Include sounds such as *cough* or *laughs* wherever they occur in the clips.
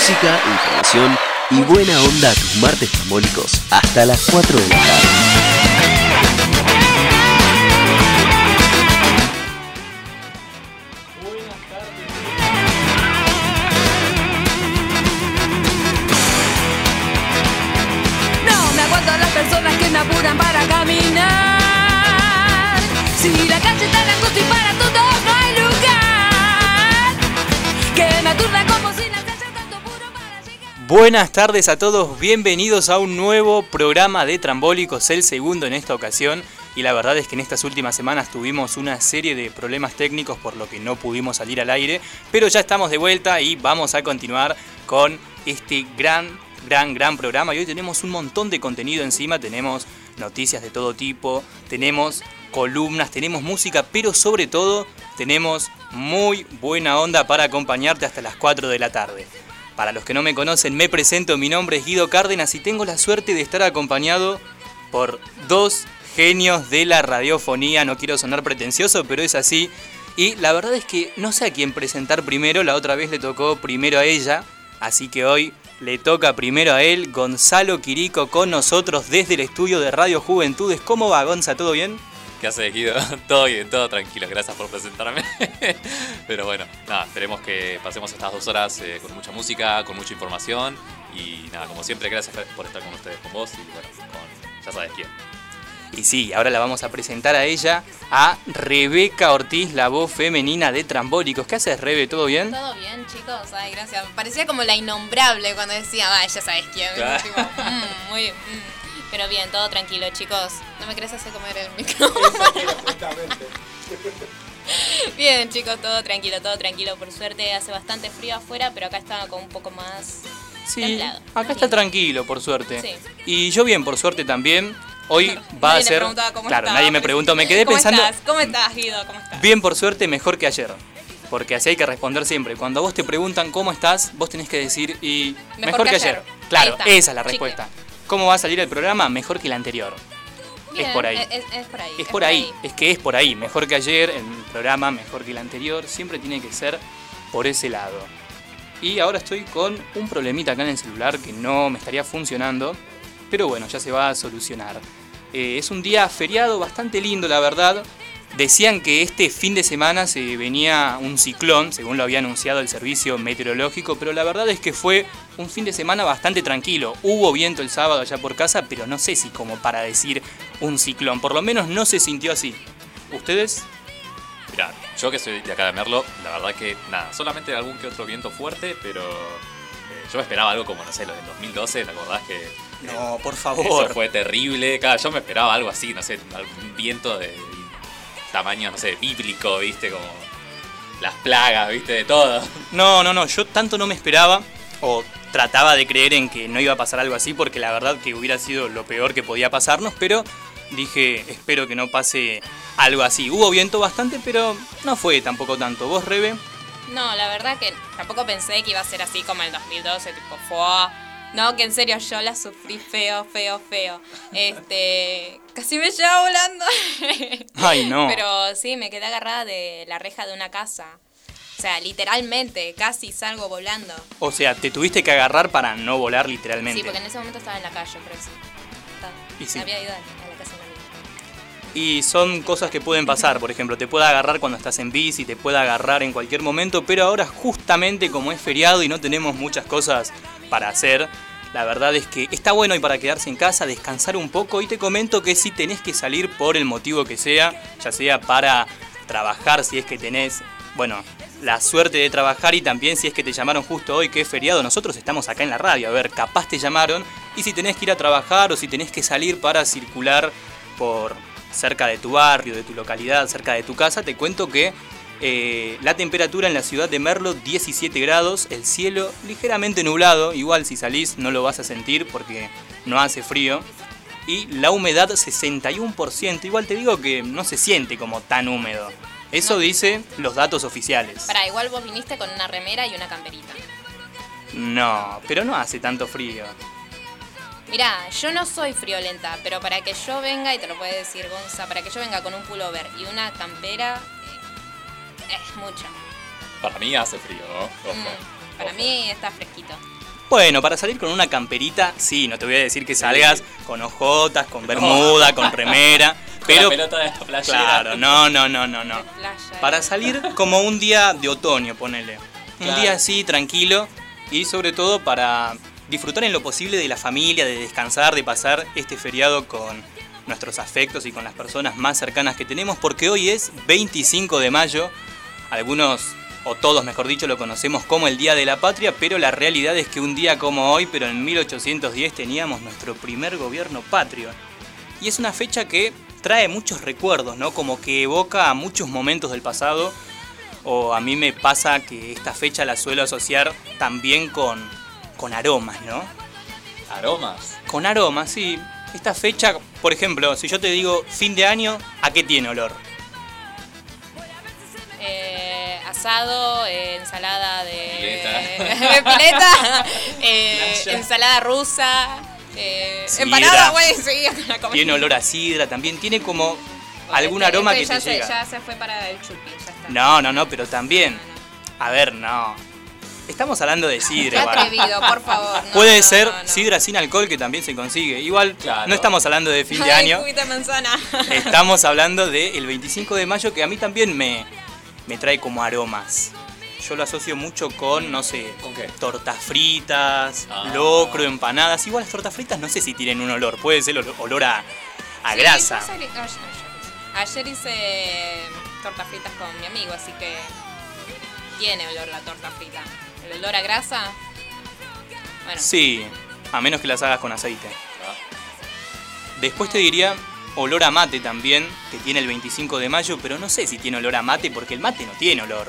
Música, información y buena onda a tus martes tambólicos hasta las 4 de la tarde. Buenas tardes a todos, bienvenidos a un nuevo programa de Trambólicos, el segundo en esta ocasión. Y la verdad es que en estas últimas semanas tuvimos una serie de problemas técnicos por lo que no pudimos salir al aire, pero ya estamos de vuelta y vamos a continuar con este gran, gran, gran programa. Y hoy tenemos un montón de contenido encima, tenemos noticias de todo tipo, tenemos columnas, tenemos música, pero sobre todo tenemos muy buena onda para acompañarte hasta las 4 de la tarde. Para los que no me conocen, me presento, mi nombre es Guido Cárdenas y tengo la suerte de estar acompañado por dos genios de la radiofonía. No quiero sonar pretencioso, pero es así. Y la verdad es que no sé a quién presentar primero, la otra vez le tocó primero a ella, así que hoy le toca primero a él, Gonzalo Quirico, con nosotros desde el estudio de Radio Juventudes. ¿Cómo va, Gonza? ¿Todo bien? ¿Qué haces, Guido? *laughs* Todo bien, todo tranquilo, gracias por presentarme. *laughs* Pero bueno, nada, esperemos que pasemos estas dos horas eh, con mucha música, con mucha información. Y nada, como siempre, gracias por estar con ustedes, con vos y bueno, con ya sabes quién. Y sí, ahora la vamos a presentar a ella, a Rebeca Ortiz, la voz femenina de Trambólicos. ¿Qué haces, Rebe? ¿Todo bien? Todo bien, chicos. Ay, gracias. Parecía como la innombrable cuando decía, va, ya sabes quién. Claro. Tipo, mm, muy bien. mm. Pero bien, todo tranquilo, chicos. No me querés hacer comer el *laughs* micrófono. *laughs* bien, chicos, todo tranquilo, todo tranquilo. Por suerte hace bastante frío afuera, pero acá está como un poco más Sí, templado. acá está tranquilo, por suerte. Sí. Y yo bien, por suerte también. Hoy va Nadie a ser... preguntaba cómo Claro, estaba, nadie me preguntó. Me quedé ¿Cómo pensando... Estás? ¿Cómo estás, Guido? ¿Cómo estás? Bien, por suerte, mejor que ayer. Porque así hay que responder siempre. Cuando a vos te preguntan cómo estás, vos tenés que decir y mejor, que, ayer. Claro, esa es la Chicle. ¿Cómo va a salir el programa? Mejor que el anterior. Bien, es por ahí. Es, es por ahí. Es por ahí, es que es por ahí. Mejor que ayer, el programa mejor que el anterior. Siempre tiene que ser por ese lado. Y ahora estoy con un problemita acá en el celular que no me estaría funcionando. Pero bueno, ya se va a solucionar. Eh, es un día feriado bastante lindo, la verdad. Decían que este fin de semana se venía un ciclón, según lo había anunciado el servicio meteorológico, pero la verdad es que fue un fin de semana bastante tranquilo. Hubo viento el sábado allá por casa, pero no sé si como para decir un ciclón, por lo menos no se sintió así. ¿Ustedes? Mirá, yo que soy de acá de Merlo, la verdad que nada, solamente algún que otro viento fuerte, pero eh, yo me esperaba algo como, no sé, lo del 2012, ¿te acordás que No, por Eso favor. fue terrible. Claro, yo me esperaba algo así, no sé, algún viento de tamaño, no sé, bíblico, viste, como las plagas, viste, de todo. No, no, no, yo tanto no me esperaba o trataba de creer en que no iba a pasar algo así porque la verdad que hubiera sido lo peor que podía pasarnos, pero dije, espero que no pase algo así. Hubo viento bastante, pero no fue tampoco tanto. ¿Vos, Rebe? No, la verdad que tampoco pensé que iba a ser así como el 2012, tipo, fue. No, que en serio yo la sufrí feo, feo, feo. Este, Casi me lleva volando. *laughs* Ay, no. Pero sí, me quedé agarrada de la reja de una casa. O sea, literalmente, casi salgo volando. O sea, te tuviste que agarrar para no volar literalmente. Sí, porque en ese momento estaba en la calle, pero sí. Estaba- Y sí. Había ido a la casa de. Y son cosas que pueden pasar, por ejemplo, te puede agarrar cuando estás en bici, te puede agarrar en cualquier momento, pero ahora justamente como es feriado y no tenemos muchas cosas para hacer, la verdad es que está bueno y para quedarse en casa, descansar un poco y te comento que si tenés que salir por el motivo que sea, ya sea para trabajar si es que tenés, bueno, la suerte de trabajar y también si es que te llamaron justo hoy que es feriado, nosotros estamos acá en la radio, a ver, capaz te llamaron y si tenés que ir a trabajar o si tenés que salir para circular por cerca de tu barrio, de tu localidad, cerca de tu casa, te cuento que eh, la temperatura en la ciudad de Merlo 17 grados, el cielo ligeramente nublado, igual si salís no lo vas a sentir porque no hace frío, y la humedad 61%, igual te digo que no se siente como tan húmedo. Eso dice los datos oficiales. Para, igual vos viniste con una remera y una camperita. No, pero no hace tanto frío. Mirá, yo no soy friolenta, pero para que yo venga, y te lo puede decir Gonza, para que yo venga con un pullover y una campera, es mucho. Para mí hace frío, ¿no? Ojo, Mm, para ojo. mí está fresquito. Bueno, para salir con una camperita, sí, no te voy a decir que salgas con ojotas, con bermuda, con remera, *laughs* Con pero la pelota de la playera. claro, no, no, no, no, no. Playa, Para salir como un día de otoño, ponele. Un día así, tranquilo, y sobre todo para disfrutar en lo posible de la familia, de descansar, de pasar este feriado con nuestros afectos y con las personas más cercanas que tenemos, porque hoy es 25 de mayo, algunos, o todos mejor dicho, lo conocemos como el Día de la Patria, pero la realidad es que un día como hoy, pero en 1810 teníamos nuestro primer gobierno patrio. Y es una fecha que trae muchos recuerdos, ¿no? Como que evoca a muchos momentos del pasado. O a mí me pasa que esta fecha la suelo asociar también con, con aromas, ¿no? Aromas. Con aromas, sí. Esta fecha, por ejemplo, si yo te digo fin de año, ¿a qué tiene olor? Asado, eh, ensalada de. Pileta. *laughs* Pileta, *laughs* eh, ensalada rusa, eh, empanada, güey, sí, con la comida. Tiene olor a sidra, también tiene como algún Este- aroma este que ya te se, llega. Ya se fue para el chupi, ya está. No, no, no, pero también. A ver, no. Estamos hablando de Qué sidra. igual. atrevido, por favor. *laughs* no, Puede no, ser no, no. sidra sin alcohol que también se consigue. Igual Claro. no estamos hablando de fin de Ay, año. Estamos hablando del 25 de mayo que a mí también me, me trae como aromas. Yo lo asocio mucho con, no sé, ¿Con qué? tortas fritas, Ah. locro, empanadas. Igual las tortas fritas no sé si tienen un olor. Puede ser ol- olor a, a Sí, grasa. yo ayer, ayer- ayer hice tortas fritas con mi amigo, así que tiene olor la torta frita. El olor a grasa. Bueno, Sí, a menos que las hagas con aceite. Ah, Después te diría olor a mate también, que tiene el 25 de mayo, pero no sé si tiene olor a mate porque el mate no tiene olor.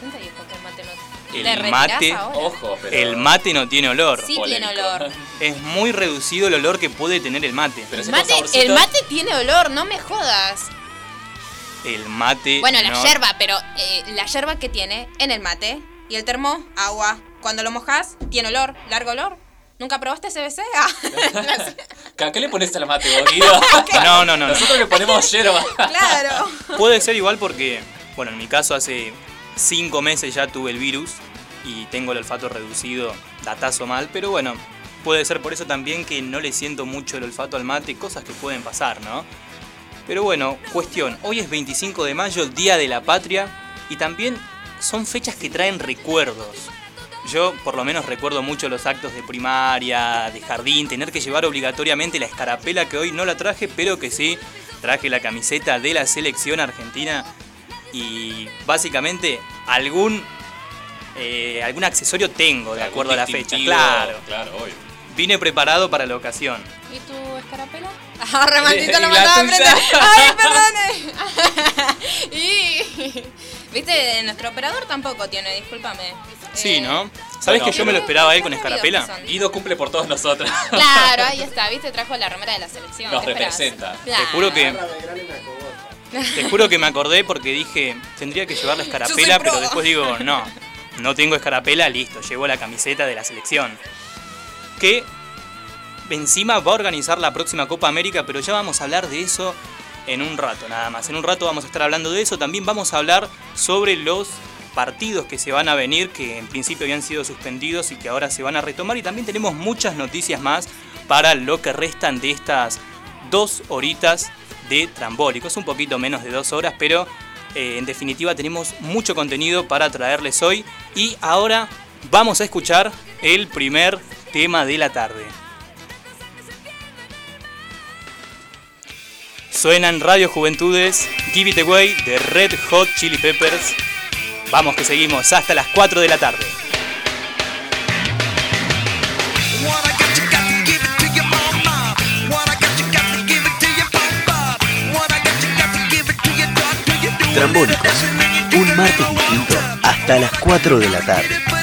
¿quién te dijo que el mate no El ¿Te retirás mate- ahora? Ojo, pero. El mate no tiene olor. Sí tiene olor. *laughs* Es muy reducido el olor que puede tener el mate. Pero El mate, saborcito- el mate tiene olor, no me jodas. El mate. Bueno, la no- yerba, pero eh, la yerba que tiene en el mate y el termo, agua. Cuando lo mojas, tiene olor, largo olor. ¿Nunca probaste CBC? *laughs* Ah, ¿A qué le pones al mate, Guido? *laughs* *laughs* No, no, no, no. Nosotros le ponemos yerba. claro. Puede ser igual porque, bueno, en mi caso hace cinco meses ya tuve el virus y tengo el olfato reducido, datazo mal, pero bueno, puede ser por eso también que no le siento mucho el olfato al mate, cosas que pueden pasar, ¿no? Pero bueno, cuestión, hoy es 25 de mayo, Día de la Patria, y también son fechas que traen recuerdos. Yo por lo menos recuerdo mucho los actos de primaria, de jardín, tener que llevar obligatoriamente la escarapela que hoy no la traje, pero que sí traje la camiseta de la selección argentina y básicamente algún eh, algún accesorio tengo de Algún acuerdo a la fecha. Claro, Claro, obvio. vine preparado para la ocasión. ¿Y tu escarapela? *laughs* Ah, remantito *laughs* lo ¿Y la mandaba a. Ay, *laughs* perdone. y. Viste, nuestro operador tampoco tiene, discúlpame. Sí, ¿no? Eh, ¿Sabes que yo me lo esperaba a él con Escarapela? Guido cumple por todos nosotros. Claro, *laughs* ahí está, viste, trajo la remera de la selección. Nos representa. Te juro que. Te juro que me acordé porque dije, tendría que llevar la *laughs* escarapela, pero después digo, no, no tengo escarapela, listo, llevo la camiseta de la selección. Que encima va a organizar la próxima Copa América, pero ya vamos a hablar de eso en un rato nada más. En un rato vamos a estar hablando de eso, también vamos a hablar sobre los partidos que se van a venir, que en principio habían sido suspendidos y que ahora se van a retomar. Y también tenemos muchas noticias más para lo que restan de estas dos horitas de trambólicos, un poquito menos de dos horas, pero eh, en definitiva tenemos mucho contenido para traerles hoy. Y ahora vamos a escuchar el primer tema de la tarde. Suenan Radio Juventudes, Give It Away de Red Hot Chili Peppers Vamos que seguimos hasta las 4 de la tarde. Trambónicos, un martes distinto hasta las 4 de la tarde.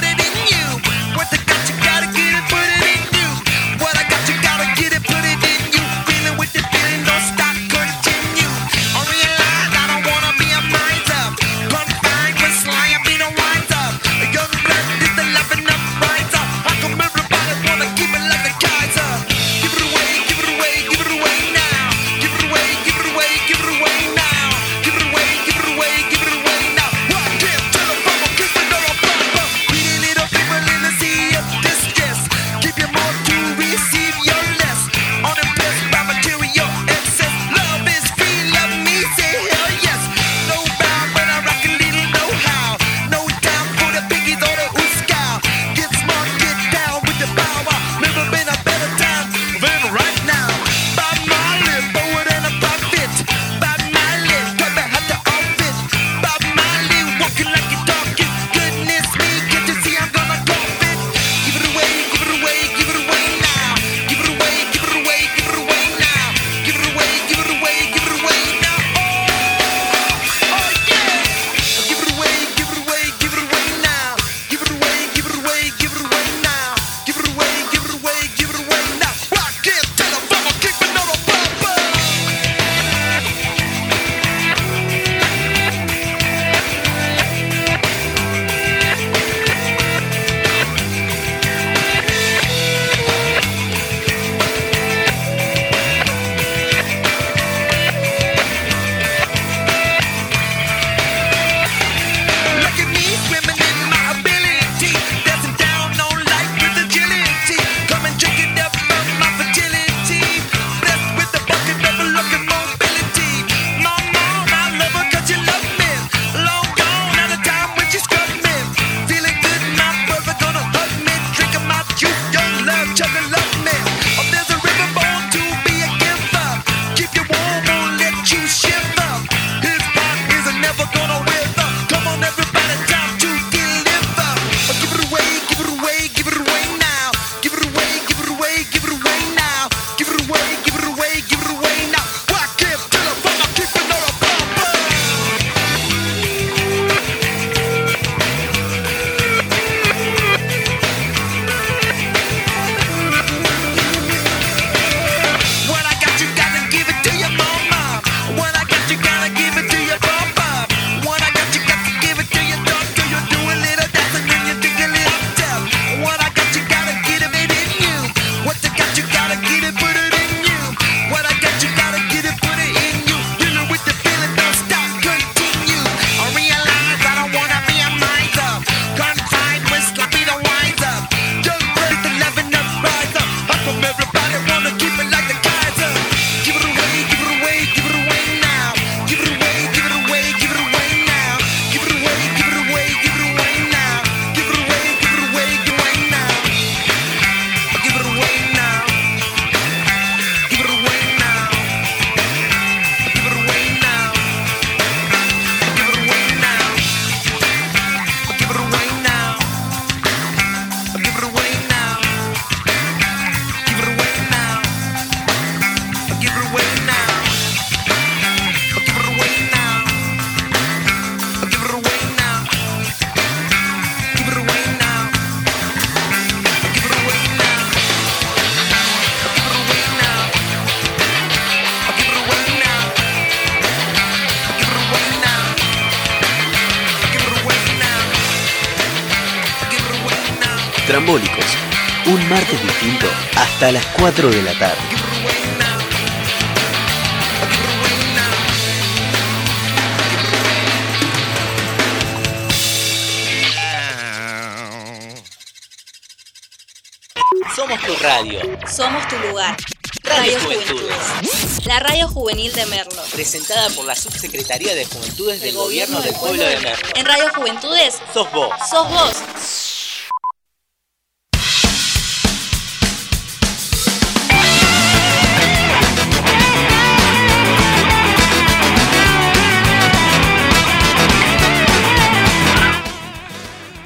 Tu lugar. Radio Radio Juventudes. Juventudes. La radio juvenil de Merlo. Presentada por la Subsecretaría de Juventudes del Gobierno del Pueblo de Merlo. En Radio Juventudes, Sos vos. sos vos.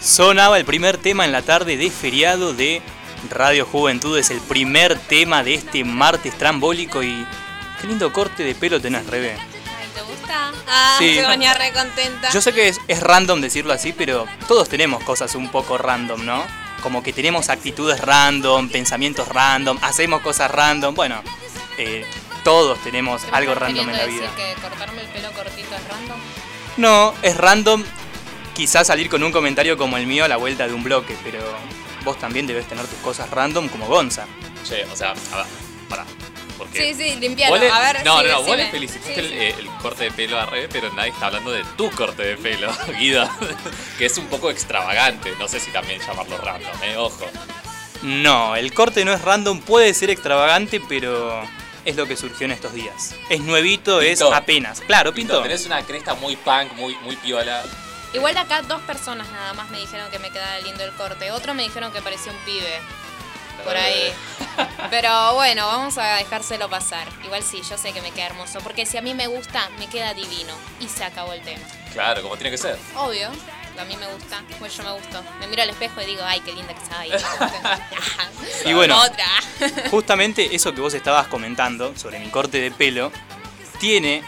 Sonaba el primer tema en la tarde de feriado de Radio Juventudes, el primer tema de este martes trambólico y qué lindo corte de pelo tenés, Rebe. Ay, ¿te gusta? Ah, Sí. se venía re contenta. Yo sé que es, es random decirlo así, pero todos tenemos cosas un poco random, ¿no? Como que tenemos actitudes random, pensamientos random, hacemos cosas random, bueno, eh, todos tenemos ¿Te me algo random en la vida. decir que cortarme el pelo cortito es random? No, es random quizás salir con un comentario como el mío a la vuelta de un bloque, pero vos también debes tener tus cosas random como Gonza. Che, o sea, a ver, pará. Porque Sí, sí, limpialo. le- A ver, no, sí, no, no, vos le felicitaste Sí, el, sí. eh, el corte de pelo a Rebe, pero nadie está hablando de tu corte de pelo, *laughs* Guido. que es un poco extravagante. No sé si también llamarlo random, eh, ojo. No, el corte no es random, puede ser extravagante, pero es lo que surgió en estos días. Es nuevito, es Pinto. apenas. Claro, pinto. Tenés una cresta muy punk, muy, muy piola. Igual de acá dos personas nada más me dijeron que me quedaba lindo el corte. Otro me dijeron que parecía un pibe. Por ahí. *laughs* Pero bueno, vamos a dejárselo pasar. Igual sí, yo sé que me queda hermoso. Porque si a mí me gusta, me queda divino. Y se acabó el tema. Claro, como tiene que ser. Obvio. A mí me gusta. Pues yo me gusto. Me miro al espejo y digo, ay, qué linda que soy. *laughs* *laughs* Y bueno. Otra. Justamente eso que vos estabas comentando sobre mi corte de pelo tiene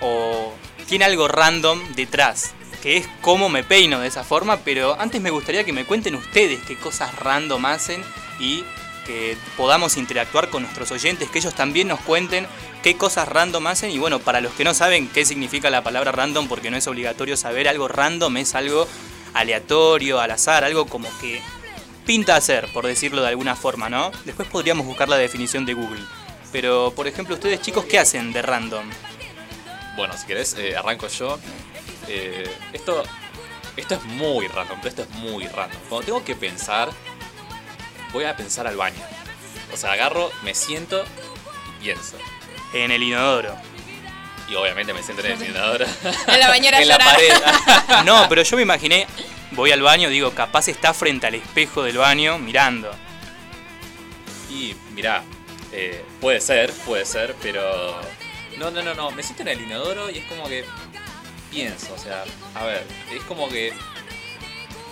o tiene algo random detrás, que es cómo me peino de esa forma, pero antes me gustaría que me cuenten ustedes qué cosas random hacen y que podamos interactuar con nuestros oyentes, que ellos también nos cuenten qué cosas random hacen y bueno, para los que no saben qué significa la palabra random, porque no es obligatorio saber, algo random es algo aleatorio, al azar, algo como que pinta hacer, por decirlo de alguna forma, ¿no? Después podríamos buscar la definición de Google. Pero, por ejemplo, ustedes chicos, ¿qué hacen de random? Bueno, si querés, eh, arranco yo. Eh, esto, esto es muy random, pero esto es muy random. Cuando tengo que pensar, voy a pensar al baño. O sea, agarro, me siento y pienso. En el inodoro. Y obviamente me siento en el *laughs* inodoro. En la bañera *laughs* en la pared. *laughs* No, pero yo me imaginé, voy al baño, digo, capaz está frente al espejo del baño mirando. Y mirá, eh, puede ser, puede ser, pero. No, no, no, no. Me siento en el inodoro y es como que. Pienso, o sea, a ver, es como que.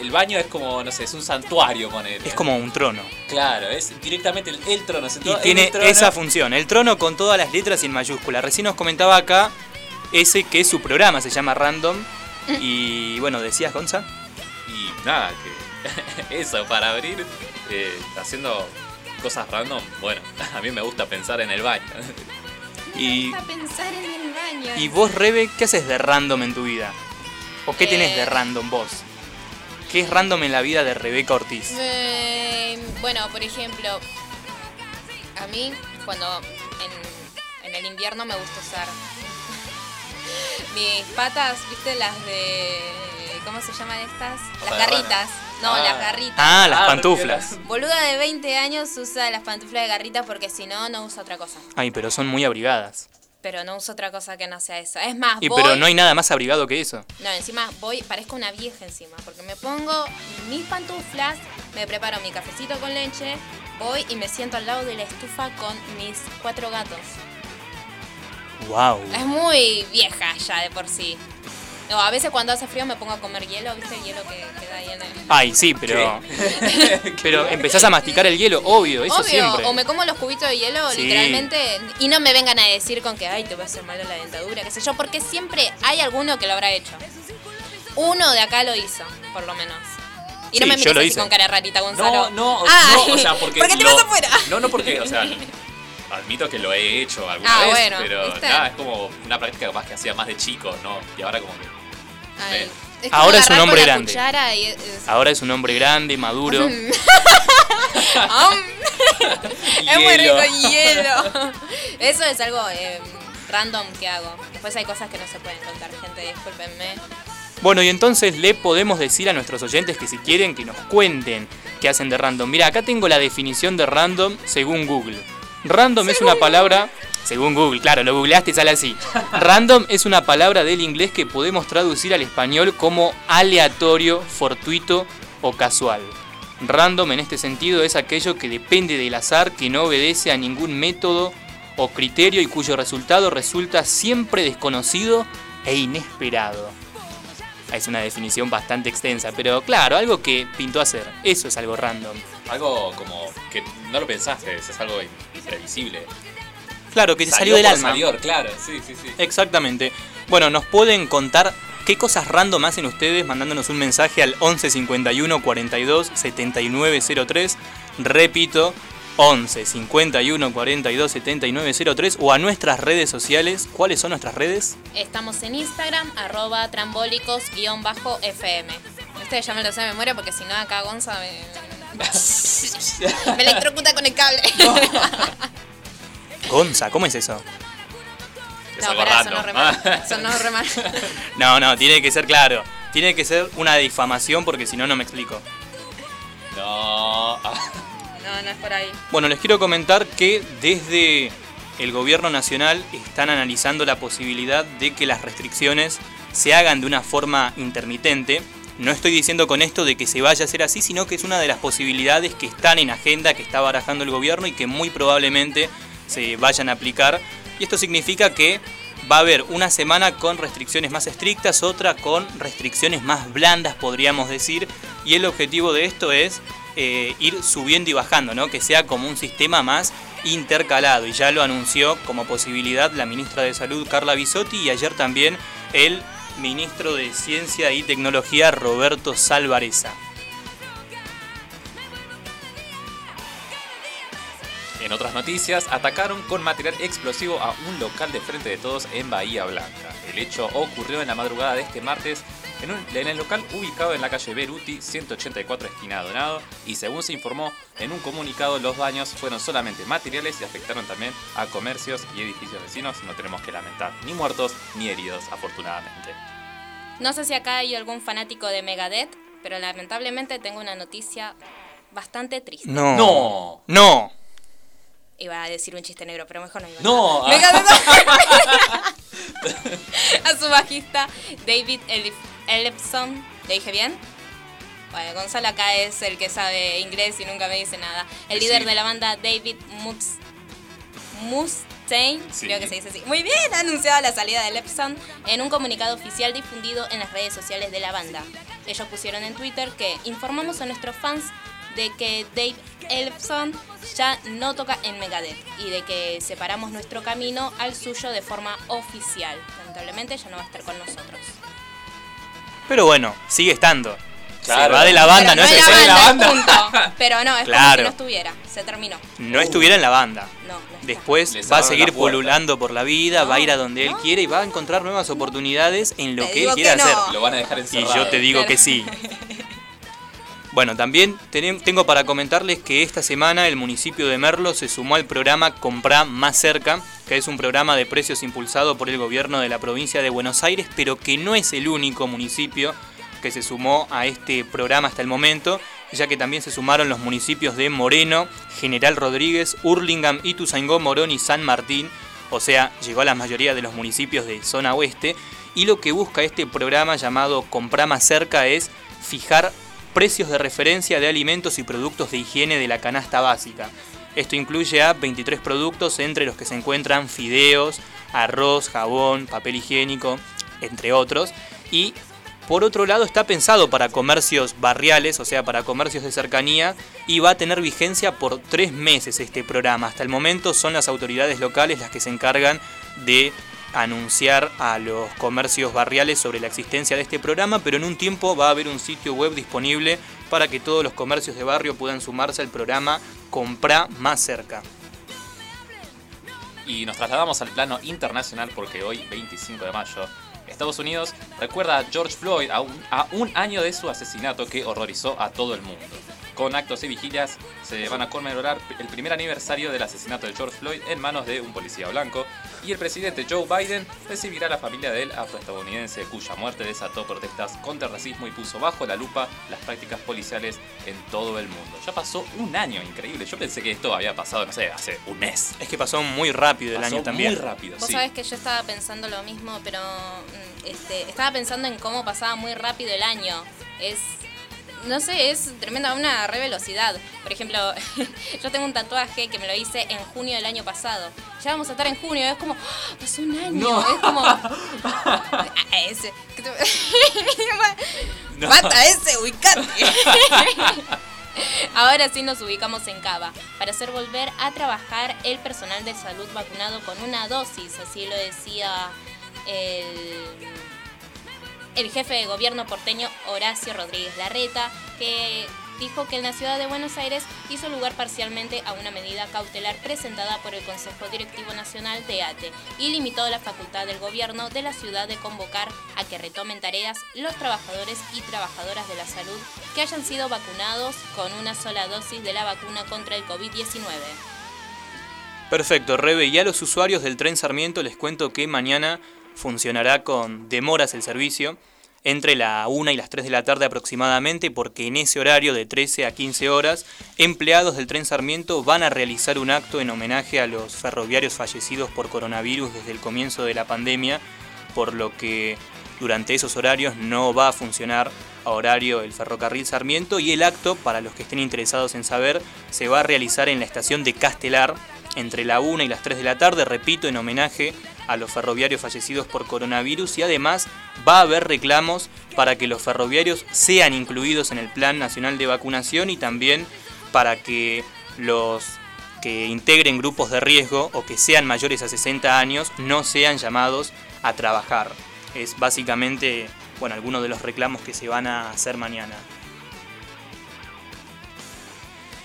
El baño es como, no sé, es un santuario con él. Es como un trono. Claro, es directamente el, el trono. Y sentado en tiene trono. esa función, el trono con todas las letras y en mayúscula. Recién nos comentaba acá ese que es su programa, se llama Random. *laughs* Y bueno, decías, Gonza. Y nada, que. *laughs* eso, para abrir, eh, haciendo cosas random, bueno, *laughs* a mí me gusta pensar en el baño. Y, A pensar en el baño. y vos, Rebe, ¿qué haces de random en tu vida? ¿O qué tenés de Eh. random vos? ¿Qué es random en la vida de Rebeca Ortiz? Eh, bueno, por ejemplo, a mí cuando en, en el invierno me gusta usar *laughs* mis patas, ¿viste? Las de... ¿Cómo se llaman estas? Las garritas. No, Ah. las garritas. Ah, las Ah, pantuflas. Boluda de 20 años usa las pantuflas de garritas porque si no, no usa otra cosa. Ay, pero son muy abrigadas. Pero no uso otra cosa que no sea eso. Es más, Y voy... pero no hay nada más abrigado que eso. No, encima voy, parezco una vieja encima, porque me pongo mis pantuflas, me preparo mi cafecito con leche, voy y me siento al lado de la estufa con mis cuatro gatos. Wow. Es muy vieja ya de por sí. No, a veces cuando hace frío me pongo a comer hielo, ¿viste? El hielo que queda ahí en el... Ay, sí, pero. pero empezás a masticar el hielo, obvio, eso Obvio, siempre. o me como los cubitos de hielo, Sí. literalmente, y no me vengan a decir con que, ay, te va a hacer mal la dentadura, qué sé yo, porque siempre hay alguno que lo habrá hecho. Uno de acá lo hizo, por lo menos. Y Sí, no me yo mires lo así hice. con cara rarita, Gonzalo. No, no, no, o sea, porque. *laughs* ¿Por qué te lo- vas afuera? No, no, porque, o sea, *laughs* admito que lo he hecho alguna Ah, vez, bueno, pero nada, es como una práctica capaz que hacía más de chico, ¿no? Y ahora como que. Ay, Ven. es como Ahora es un hombre grande. es- Ahora es un hombre grande, maduro. *laughs* *laughs* Es muy rico hielo. Eso es algo eh, random que hago. Después hay cosas que no se pueden contar, gente, discúlpenme. Bueno, y entonces le podemos decir a nuestros oyentes que si quieren que nos cuenten qué hacen de random. Mira, acá tengo la definición de random según Google. Random es una palabra, según Google, claro, lo googleaste y sale así. Random es una palabra del inglés que podemos traducir al español como aleatorio, fortuito o casual. Random en este sentido es aquello que depende del azar, que no obedece a ningún método o criterio y cuyo resultado resulta siempre desconocido e inesperado. Es una definición bastante extensa, pero claro, algo que pintó hacer. Eso es algo random. Algo como que no lo pensaste, es algo imprevisible. Claro, que te salió, del por alma. Salió, claro, sí, sí, sí. Exactamente. Bueno, nos pueden contar qué cosas random hacen ustedes mandándonos un mensaje al 11 51 42 79 03. Repito, 11 51 42 79 03 o a nuestras redes sociales. ¿Cuáles son nuestras redes? Estamos en Instagram, arroba trambólicos-fm. Ustedes ya me lo sé de memoria porque si no acá Gonza me, *laughs* me electrocuta con el cable. *laughs* Gonza, ¿cómo es eso? Es no, pará, sonó re mal. Sonó re mal. No, no, tiene que ser claro. Tiene que ser una difamación porque si no, no me explico. No. *laughs* No, no es por ahí. Bueno, les quiero comentar que desde el gobierno nacional están analizando la posibilidad de que las restricciones se hagan de una forma intermitente. No estoy diciendo con esto de que se vaya a hacer así, sino que es una de las posibilidades que están en agenda, que está barajando el gobierno y que muy probablemente se vayan a aplicar. Y esto significa que va a haber una semana con restricciones más estrictas, otra con restricciones más blandas, podríamos decir. Y el objetivo de esto es eh, ir subiendo y bajando, ¿no? Que sea como un sistema más intercalado. Y ya lo anunció como posibilidad la ministra de Salud, Carla Bisotti, y ayer también el ministro de Ciencia y Tecnología, Roberto Salvareza. En otras noticias, atacaron con material explosivo a un local de Frente de Todos en Bahía Blanca. El hecho ocurrió en la madrugada de este martes en, en el local ubicado en la calle Beruti 184 esquina Donado y según se informó en un comunicado los daños fueron solamente materiales y afectaron también a comercios y edificios vecinos. No tenemos que lamentar ni muertos ni heridos afortunadamente. No sé si acá hay algún fanático de Megadeth, pero lamentablemente tengo una noticia bastante triste. No. No. No. Iba a decir un chiste negro, pero mejor no iba No. Megadeth *laughs* a su bajista David Ellefson. ¿Le dije bien? Bueno, Gonzalo acá es el que sabe inglés y nunca me dice nada. El Sí. líder de la banda, David Mutz- Sí. creo que se dice así. Muy bien, ha anunciado la salida de Ellefson en un comunicado oficial difundido en las redes sociales de la banda. Ellos pusieron en Twitter que informamos a nuestros fans de que Dave Ellefson ya no toca en Megadeth y de que separamos nuestro camino al suyo de forma oficial. Lamentablemente ya no va a estar con nosotros. Pero bueno, sigue estando. Claro. Se va de la banda, Pero no es de la banda, punto. *laughs* Pero no, es como Claro. si no estuviera. Se terminó. No estuviera en la banda. No. Después va a seguir pululando por la vida, va a ir a donde él quiere y va a encontrar nuevas oportunidades en lo Te que él quiera que no. hacer. Lo van a dejar Y encerrado. yo te digo Claro. que sí. *laughs* Bueno, también tengo para comentarles que esta semana el municipio de Merlo se sumó al programa Comprá Más Cerca, que es un programa de precios impulsado por el gobierno de la provincia de Buenos Aires, pero que no es el único municipio que se sumó a este programa hasta el momento, ya que también se sumaron los municipios de Moreno, General Rodríguez, Hurlingham, Ituzaingó, Morón y San Martín, o sea, llegó a la mayoría de los municipios de zona oeste, y lo que busca este programa llamado Comprá Más Cerca es fijar precios de referencia de alimentos y productos de higiene de la canasta básica. Esto incluye a 23 productos entre los que se encuentran fideos, arroz, jabón, papel higiénico, entre otros, y por otro lado está pensado para comercios barriales, o sea, para comercios de cercanía, y va a tener vigencia por tres meses este programa. Hasta el momento son las autoridades locales las que se encargan de anunciar a los comercios barriales sobre la existencia de este programa, pero en un tiempo va a haber un sitio web disponible para que todos los comercios de barrio puedan sumarse al programa Comprá Más Cerca. Y nos trasladamos al plano internacional porque hoy, 25 de mayo, Estados Unidos recuerda a George Floyd a un, a un año de su asesinato que horrorizó a todo el mundo. Con actos y vigilias se van a conmemorar el primer aniversario del asesinato de George Floyd en manos de un policía blanco y el presidente Joe Biden recibirá a la familia del afroestadounidense cuya muerte desató protestas contra el racismo y puso bajo la lupa las prácticas policiales en todo el mundo. Ya pasó un año, increíble. Yo pensé que esto había pasado, no sé, hace un mes. Es que pasó muy rápido el Pasó año también. Muy rápido, Vos sí. sabés que yo estaba pensando lo mismo, pero mm, este, estaba pensando en cómo pasaba muy rápido el año. Es, no sé, es tremenda, una re velocidad. Por ejemplo, *laughs* yo tengo un tatuaje que me lo hice en junio del año pasado. Ya vamos a estar en junio, es como, ¡ah! pasó un año. No. Es como, *laughs* "Ah, ese. No. Mata ese, ubicate. *laughs* Ahora sí nos ubicamos en Cava para hacer volver a trabajar el personal de salud vacunado con una dosis, así lo decía el, el jefe de gobierno porteño Horacio Rodríguez Larreta, que dijo que en la ciudad de Buenos Aires hizo lugar parcialmente a una medida cautelar presentada por el Consejo Directivo Nacional de ATE y limitó la facultad del gobierno de la ciudad de convocar a que retomen tareas los trabajadores y trabajadoras de la salud que hayan sido vacunados con una sola dosis de la vacuna contra el COVID-19. Perfecto, Rebe. Y a los usuarios del tren Sarmiento les cuento que mañana funcionará con demoras el servicio entre la 1 y las 3 de la tarde aproximadamente, porque en ese horario de 13 a 15 horas, empleados del tren Sarmiento van a realizar un acto en homenaje a los ferroviarios fallecidos por coronavirus desde el comienzo de la pandemia, por lo que durante esos horarios no va a funcionar a horario el ferrocarril Sarmiento y el acto, para los que estén interesados en saber, se va a realizar en la estación de Castelar entre la 1 y las 3 de la tarde, repito, en homenaje a los ferroviarios fallecidos por coronavirus y además va a haber reclamos para que los ferroviarios sean incluidos en el Plan Nacional de Vacunación y también para que los que integren grupos de riesgo o que sean mayores a 60 años no sean llamados a trabajar. Es básicamente, bueno, algunos de los reclamos que se van a hacer mañana.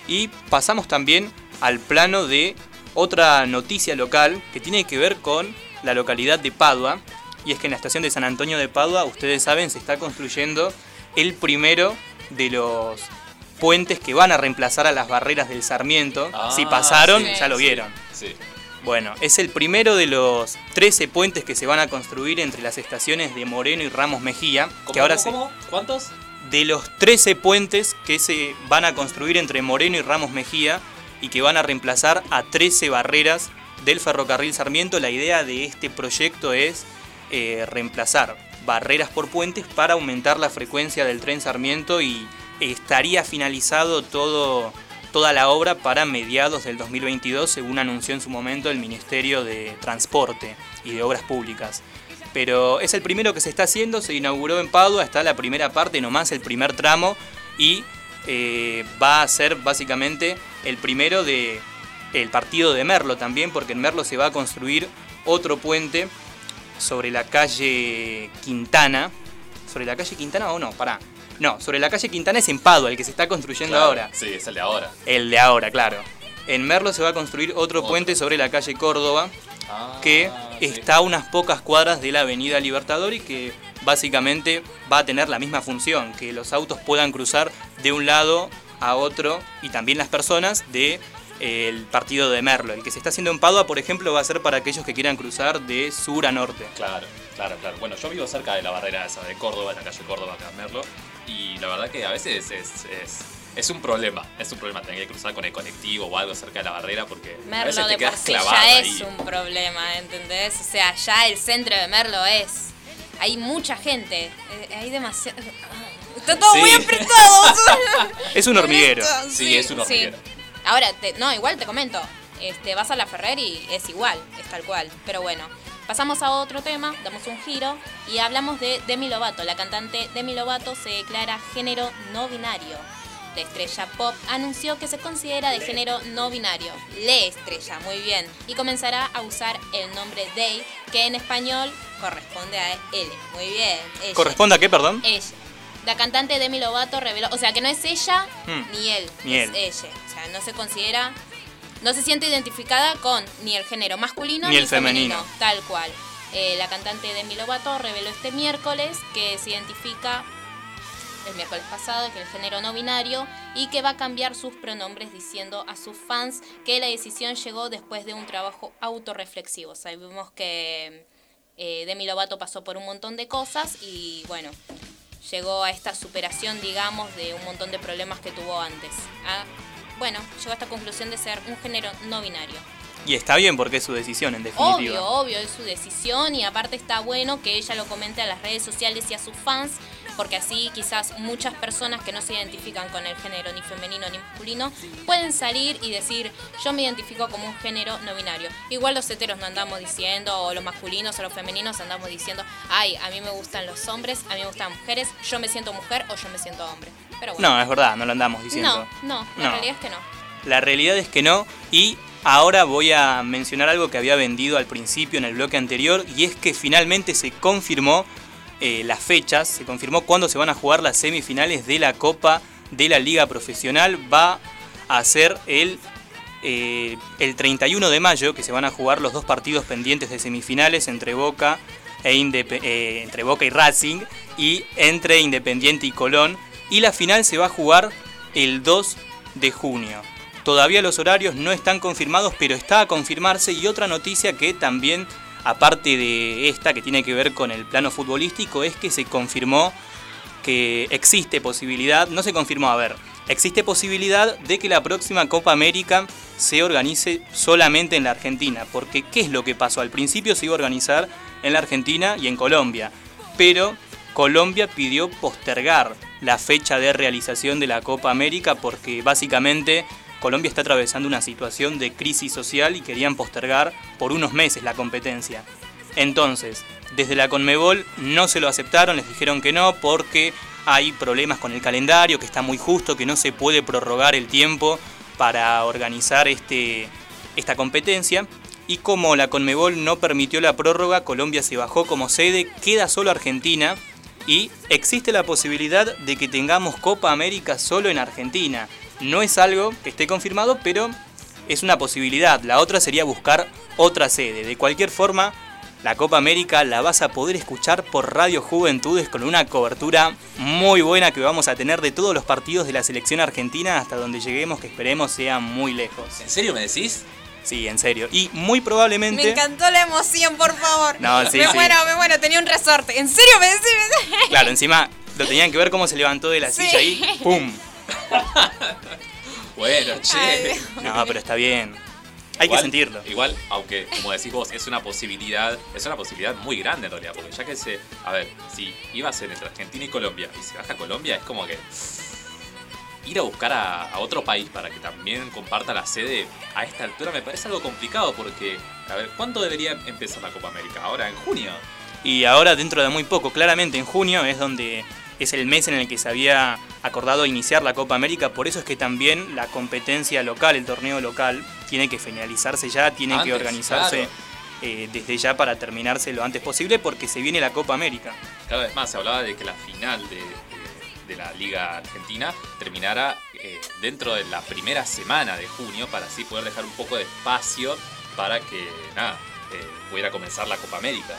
Y pasamos también al plano de otra noticia local que tiene que ver con la localidad de Padua. Y es que en la estación de San Antonio de Padua, ustedes saben, se está construyendo el primero de los puentes que van a reemplazar a las barreras del Sarmiento. Ah, si pasaron, sí, ya lo vieron. Sí. Bueno, es el primero de los 13 puentes que se van a construir entre las estaciones de Moreno y Ramos Mejía. que ahora se- cómo? ¿Cuántos? de los 13 puentes que se van a construir entre Moreno y Ramos Mejía y que van a reemplazar a 13 barreras del ferrocarril Sarmiento. La idea de este proyecto es eh, reemplazar barreras por puentes para aumentar la frecuencia del tren Sarmiento y estaría finalizado todo, toda la obra para mediados del 2022, según anunció en su momento el Ministerio de Transporte y de Obras Públicas. Pero es el primero que se está haciendo, se inauguró en Padua, está la primera parte, nomás el primer tramo, y eh, va a ser básicamente el primero de el partido de Merlo también, porque en Merlo se va a construir otro puente sobre la calle Quintana. ¿Sobre la calle Quintana o no? Pará. No, sobre la calle Quintana es en Padua, el que se está construyendo Claro, ahora. Sí, es el de ahora. El de ahora, claro. En Merlo se va a construir otro, Otro. puente sobre la calle Córdoba, Ah, que sí. está a unas pocas cuadras de la avenida Libertador y que básicamente va a tener la misma función, que los autos puedan cruzar de un lado a otro y también las personas de el partido de Merlo. El que se está haciendo en Padua, por ejemplo, va a ser para aquellos que quieran cruzar de sur a norte. Claro, claro, claro. Bueno, yo vivo cerca de la barrera esa de Córdoba, en la calle Córdoba, acá en Merlo. Y la verdad que a veces es, es, es un problema. Es un problema tener que cruzar con el colectivo o algo cerca de la barrera porque a Merlo veces te de por quedas sí clavado ya ahí. es un problema, ¿entendés? O sea, ya el centro de Merlo es. Hay mucha gente, eh, hay demasiado. Está todo Sí. muy apretado. *laughs* Es un hormiguero. Sí, es un hormiguero. Ahora, te- no, igual te comento. Este, vas a la Ferrer y es igual, es tal cual. Pero bueno, pasamos a otro tema, damos un giro y hablamos de Demi Lovato. La cantante Demi Lovato se declara género no binario. La estrella pop anunció que se considera de género no binario. Le estrella, muy bien. Y comenzará a usar el nombre they, que en español corresponde a él. Muy bien. ella. ¿Corresponde a qué, perdón? Ella. La cantante Demi Lovato reveló, o sea, que no es ella Hmm. ni él, Ni es él. ella. O sea, no se considera, no se siente identificada con ni el género masculino Ni ni, el femenino. tal cual. Eh, la cantante Demi Lovato reveló este miércoles que se identifica el miércoles pasado que el género no binario y que va a cambiar sus pronombres diciendo a sus fans que la decisión llegó después de un trabajo autorreflexivo. Sabemos que eh, Demi Lovato pasó por un montón de cosas y bueno, llegó a esta superación, digamos, de un montón de problemas que tuvo antes. Ah, bueno, llegó a esta conclusión de ser un género no binario. Y está bien porque es su decisión, en definitiva. Obvio, obvio, es su decisión y aparte está bueno que ella lo comente a las redes sociales y a sus fans, porque así quizás muchas personas que no se identifican con el género ni femenino ni masculino pueden salir y decir, yo me identifico como un género no binario. Igual los heteros no andamos diciendo, o los masculinos o los femeninos andamos diciendo, ay, a mí me gustan los hombres, a mí me gustan mujeres, yo me siento mujer o yo me siento hombre. Pero bueno. No, es verdad, no lo andamos diciendo. no, no, la No. realidad es que no. La realidad es que no. Y ahora voy a mencionar algo que había vendido al principio en el bloque anterior. Y es que finalmente se confirmó eh, las fechas, se confirmó cuándo se van a jugar las semifinales de la Copa de la Liga Profesional. Va a ser el, eh, el 31 de mayo que se van a jugar los dos partidos pendientes de semifinales entre Boca, e eh, entre Boca y Racing y entre Independiente y Colón. Y la final se va a jugar el 2 de junio. Todavía los horarios no están confirmados, pero está a confirmarse. Y otra noticia que también, aparte de esta que tiene que ver con el plano futbolístico, es que se confirmó que existe posibilidad, no se confirmó, a ver, existe posibilidad de que la próxima Copa América se organice solamente en la Argentina. Porque, ¿qué es lo que pasó? Al principio se iba a organizar en la Argentina y en Colombia. Pero Colombia pidió postergar la fecha de realización de la Copa América porque básicamente Colombia está atravesando una situación de crisis social y querían postergar por unos meses la competencia. Entonces, desde la Conmebol no se lo aceptaron, les dijeron que no porque hay problemas con el calendario, que está muy justo, que no se puede prorrogar el tiempo para organizar este, esta competencia. Y como la Conmebol no permitió la prórroga, Colombia se bajó como sede, queda solo Argentina y existe la posibilidad de que tengamos Copa América solo en Argentina. No es algo que esté confirmado, pero es una posibilidad. La otra sería buscar otra sede. De cualquier forma, la Copa América la vas a poder escuchar por Radio Juventudes con una cobertura muy buena que vamos a tener de todos los partidos de la selección argentina hasta donde lleguemos, que esperemos sea muy lejos. ¿En serio me decís? Sí, en serio. Y muy probablemente... Me encantó la emoción, por favor. No, sí, me sí. muero, me muero, tenía un resorte. ¿En serio me decís? Claro, encima lo tenían que ver cómo se levantó de la Sí. silla ahí. ¡Pum! *laughs* Bueno, che. No, pero está bien. Hay que sentirlo. Igual, aunque como decís vos, es una posibilidad, es una posibilidad muy grande en realidad, porque ya que se, a ver, si iba a ser entre Argentina y Colombia y se baja a Colombia, es como que ir a buscar a, a otro país para que también comparta la sede a esta altura me parece algo complicado porque, a ver, ¿cuándo debería empezar la Copa América? Ahora, en junio. Y ahora dentro de muy poco, claramente en junio es donde es el mes en el que se había acordado iniciar la Copa América, por eso es que también la competencia local, el torneo local, tiene que finalizarse ya, tiene que organizarse claro. eh, desde ya para terminarse lo antes posible porque se viene la Copa América. Cada vez más se hablaba de que la final de, de- de la Liga Argentina terminara eh, dentro de la primera semana de junio para así poder dejar un poco de espacio para que, nada, eh, pudiera comenzar la Copa América.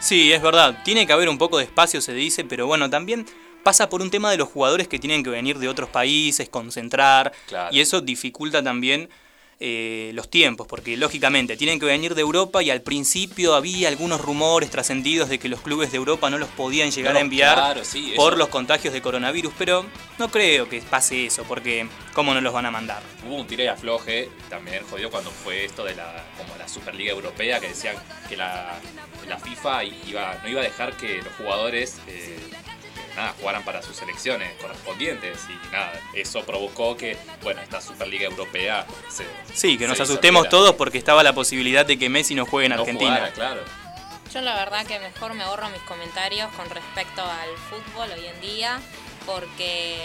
Sí, es verdad, tiene que haber un poco de espacio, se dice, pero bueno, también pasa por un tema de los jugadores que tienen que venir de otros países, concentrar, Claro. y eso dificulta también eh, los tiempos, porque lógicamente tienen que venir de Europa y al principio había algunos rumores trascendidos de que los clubes de Europa no los podían llegar a enviar claro, sí, por los contagios de coronavirus, pero no creo que pase eso, porque ¿cómo no los van a mandar? Hubo un tira y afloje, también jodió cuando fue esto de la, como la Superliga Europea, que decían que la, la FIFA iba, no iba a dejar que los jugadores eh, nada, jugaran para sus selecciones correspondientes. Y nada, eso provocó que, bueno, esta Superliga Europea se. Sí, que nos asustemos disolviera. todos porque estaba la posibilidad de que Messi no juegue en No Argentina. jugara, claro. Yo la verdad que mejor me ahorro mis comentarios con respecto al fútbol hoy en día porque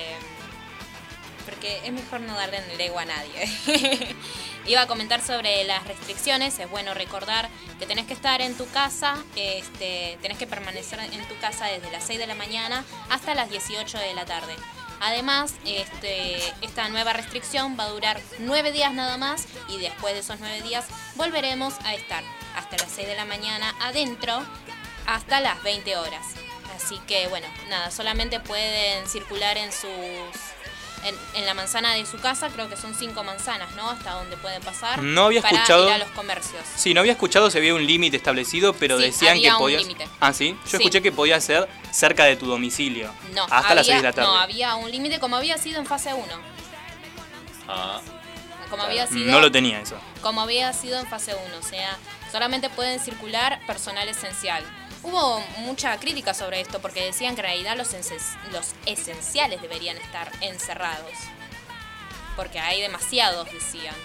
porque es mejor no darle en ego a nadie. *laughs* Iba a comentar sobre las restricciones, es bueno recordar que tenés que estar en tu casa, este, tenés que permanecer en tu casa desde las 6 de la mañana hasta las 18 de la tarde. Además, este, esta nueva restricción va a durar nueve días nada más y después de esos nueve días volveremos a estar hasta las 6 de la mañana adentro hasta las 20 horas. Así que bueno, nada, solamente pueden circular en sus en, en la manzana de su casa, creo que son cinco manzanas, ¿no? Hasta donde pueden pasar No había para escuchado- ir a los comercios. Sí, no había escuchado si había un límite establecido, pero Sí, decían había que un podías. límite. Ah, sí. Yo Sí. escuché que podía ser cerca de tu domicilio. No, Hasta había, las 6 de la tarde. No, había un límite como había sido en fase 1. Ah, Como había sido No lo tenía eso. como había sido en fase 1, o sea, solamente pueden circular personal esencial. Hubo mucha crítica sobre esto porque decían que en realidad los, los esenciales deberían estar encerrados. Porque hay demasiados, decían.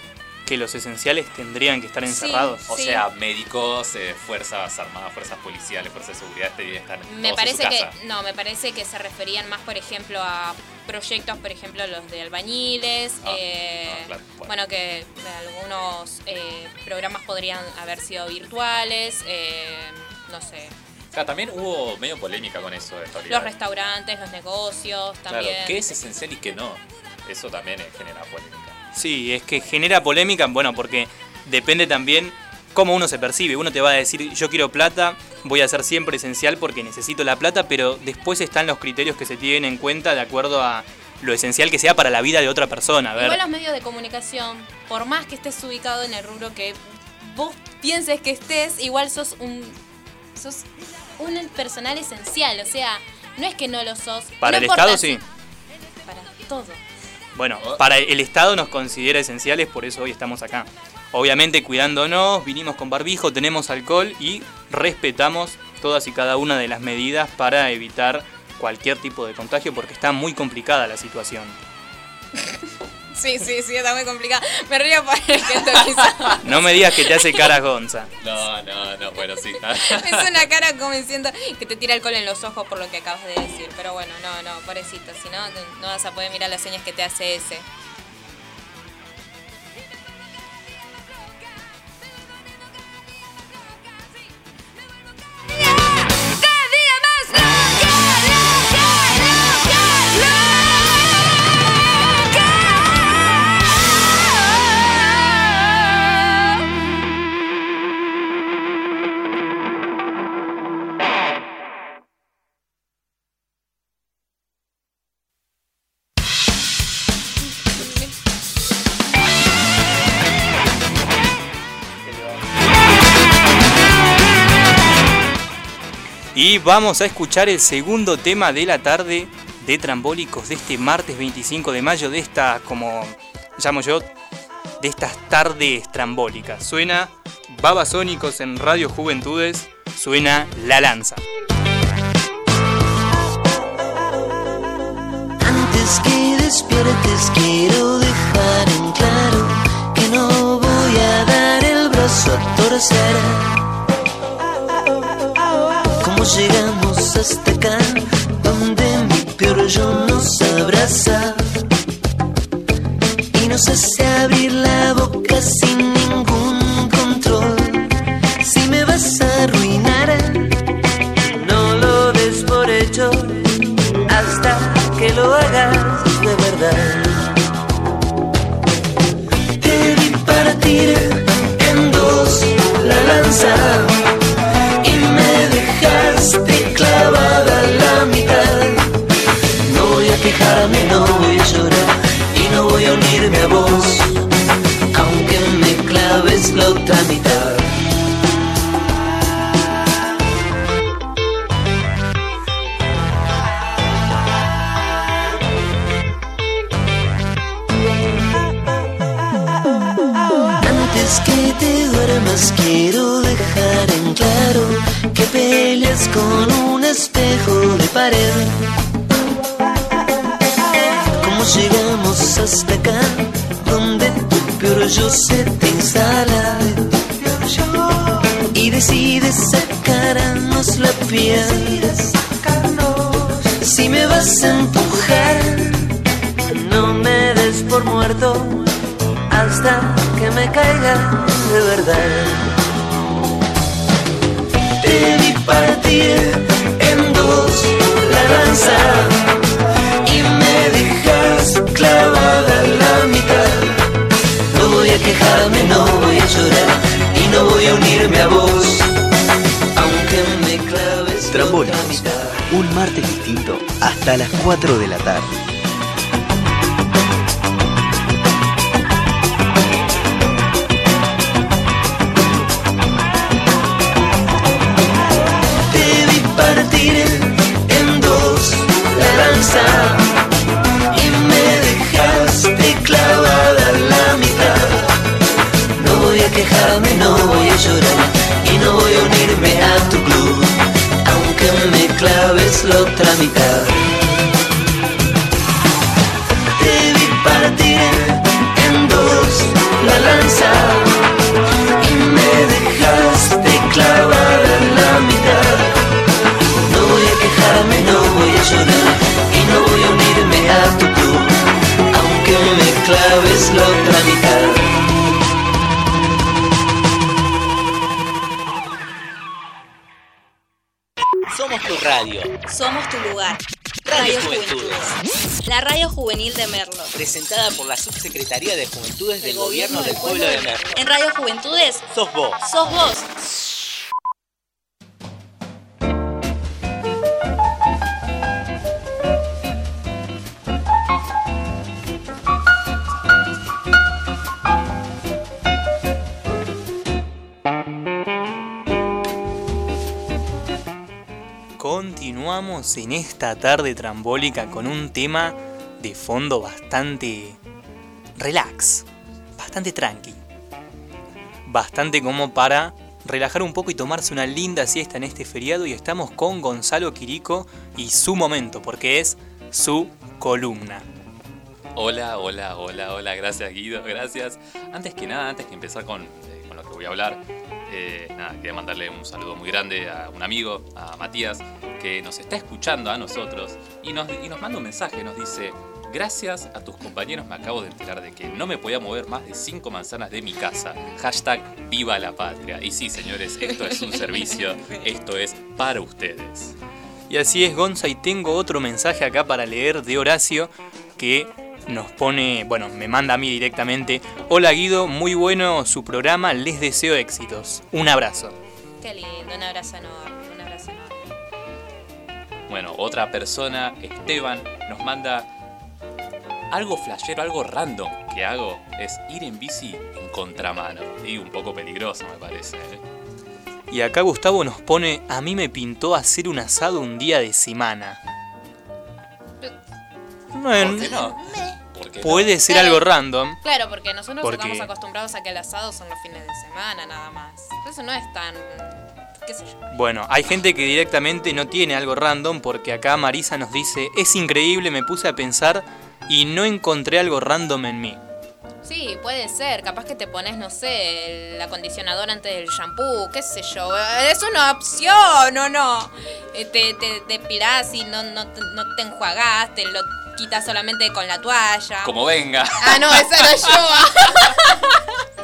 Que los esenciales tendrían que estar Sí. encerrados. o Sí. sea, médicos, eh, fuerzas armadas, fuerzas policiales, fuerzas de seguridad deberían estar Me todos en parece que no, me parece que se referían más, por ejemplo, a proyectos, por ejemplo, los de albañiles, Ah, eh, ah, claro, bueno. bueno, que algunos eh, programas podrían haber sido virtuales, eh, no sé, O sea, también hubo medio polémica con eso de los restaurantes, los negocios, Claro, también. qué es esencial y qué no. Eso también genera polémica. Sí, es que genera polémica, bueno, porque depende también cómo uno se percibe. Uno te va a decir, yo quiero plata, voy a ser siempre esencial porque necesito la plata, pero después están los criterios que se tienen en cuenta de acuerdo a lo esencial que sea para la vida de otra persona. A ver, Igual los medios de comunicación, por más que estés ubicado en el rubro que vos pienses que estés, igual sos un sos un personal esencial, o sea, no es que no lo sos. para no el Estado sí. Para todo. Bueno, para el Estado nos considera esenciales, por eso hoy estamos acá. Obviamente cuidándonos, vinimos con barbijo, tenemos alcohol y respetamos todas y cada una de las medidas para evitar cualquier tipo de contagio porque está muy complicada la situación. *laughs* Sí, sí, sí, está muy complicado. Me río por el gesto que hizo. No me digas que te hace cara Gonza. No, no, no, bueno, sí. Hizo una cara como diciendo que te tira alcohol en los ojos por lo que acabas de decir. Pero bueno, no, no, pobrecito. Si no, no vas a poder mirar las señas que te hace ese. Y vamos a escuchar el segundo tema de la tarde de Trambólicos de este martes 25 de mayo, de esta, como llamo yo, de estas tardes trambólicas. Suena Babasónicos en Radio Juventudes, suena La Lanza. Antes que despiertes quiero dejar en claro que no voy a dar el brazo a torcer. ¿Cómo llegamos hasta acá? Donde mi peor yo nos abraza y nos hace abrir la boca sin ningún control. Si me vas a arruinar, no lo des por hecho hasta que lo hagas de verdad. Te vi partir en dos la lanza a quejarme, Donde tu peor yo se te instala y decides sacarnos la piel. Si me vas a empujar, no me des por muerto hasta que me caiga de verdad. Te vi partir en dos la lanza abandone, no voy a llorar y no voy a unirme a vos. Aunque me claves Trambones, un martes distinto hasta las 4 de la tarde. Te partir en dos la. La juvenil de Merlo. Presentada por la Subsecretaría de Juventudes del Gobierno del Pueblo de Merlo. En Radio Juventudes Sos vos. sos vos. Continuamos en esta tarde trambólica con un tema de fondo bastante relax, bastante tranqui, bastante como para relajar un poco y tomarse una linda siesta en este feriado y estamos con Gonzalo Quirico y su momento, porque es su columna. Hola, hola, hola, hola, gracias Guido, gracias. Antes que nada, antes que empezar con, eh, con lo que voy a hablar, eh, nada, quería mandarle un saludo muy grande a un amigo, a Matías, que nos está escuchando a nosotros y nos, y nos manda un mensaje, nos dice, gracias a tus compañeros me acabo de enterar de que no me podía mover más de 5 manzanas de mi casa. Hashtag viva la patria. Y sí, señores, esto es un servicio, esto es para ustedes. Y así es, Gonza, y tengo otro mensaje acá para leer de Horacio que nos pone, bueno, me manda a mí directamente. Hola Guido, muy bueno su programa, les deseo éxitos. Un abrazo. Qué lindo, un abrazo enorme, un abrazo enorme. Bueno, otra persona, Esteban, nos manda algo flashero, algo random que hago es ir en bici en contramano. Y un poco peligroso me parece. ¿eh? Y acá Gustavo nos pone, a mí me pintó hacer un asado un día de semana. ¿Por qué no? ¿Por qué no? puede ser Claro. algo random. Claro, porque nosotros Porque- estamos acostumbrados a que el asado son los fines de semana nada más. Eso no es tan. qué sé yo. Bueno, hay gente que directamente no tiene algo random porque acá Marisa nos dice, es increíble, me puse a pensar y no encontré algo random en mí. Sí, puede ser. Capaz que te pones, no sé, el acondicionador antes del shampoo, qué sé yo. Es una opción, ¿o no? Eh, Te, te depilás y no, no, te- no te enjuagás, te lo quitas solamente con la toalla. Como venga. Ah, no, esa era yo. *laughs*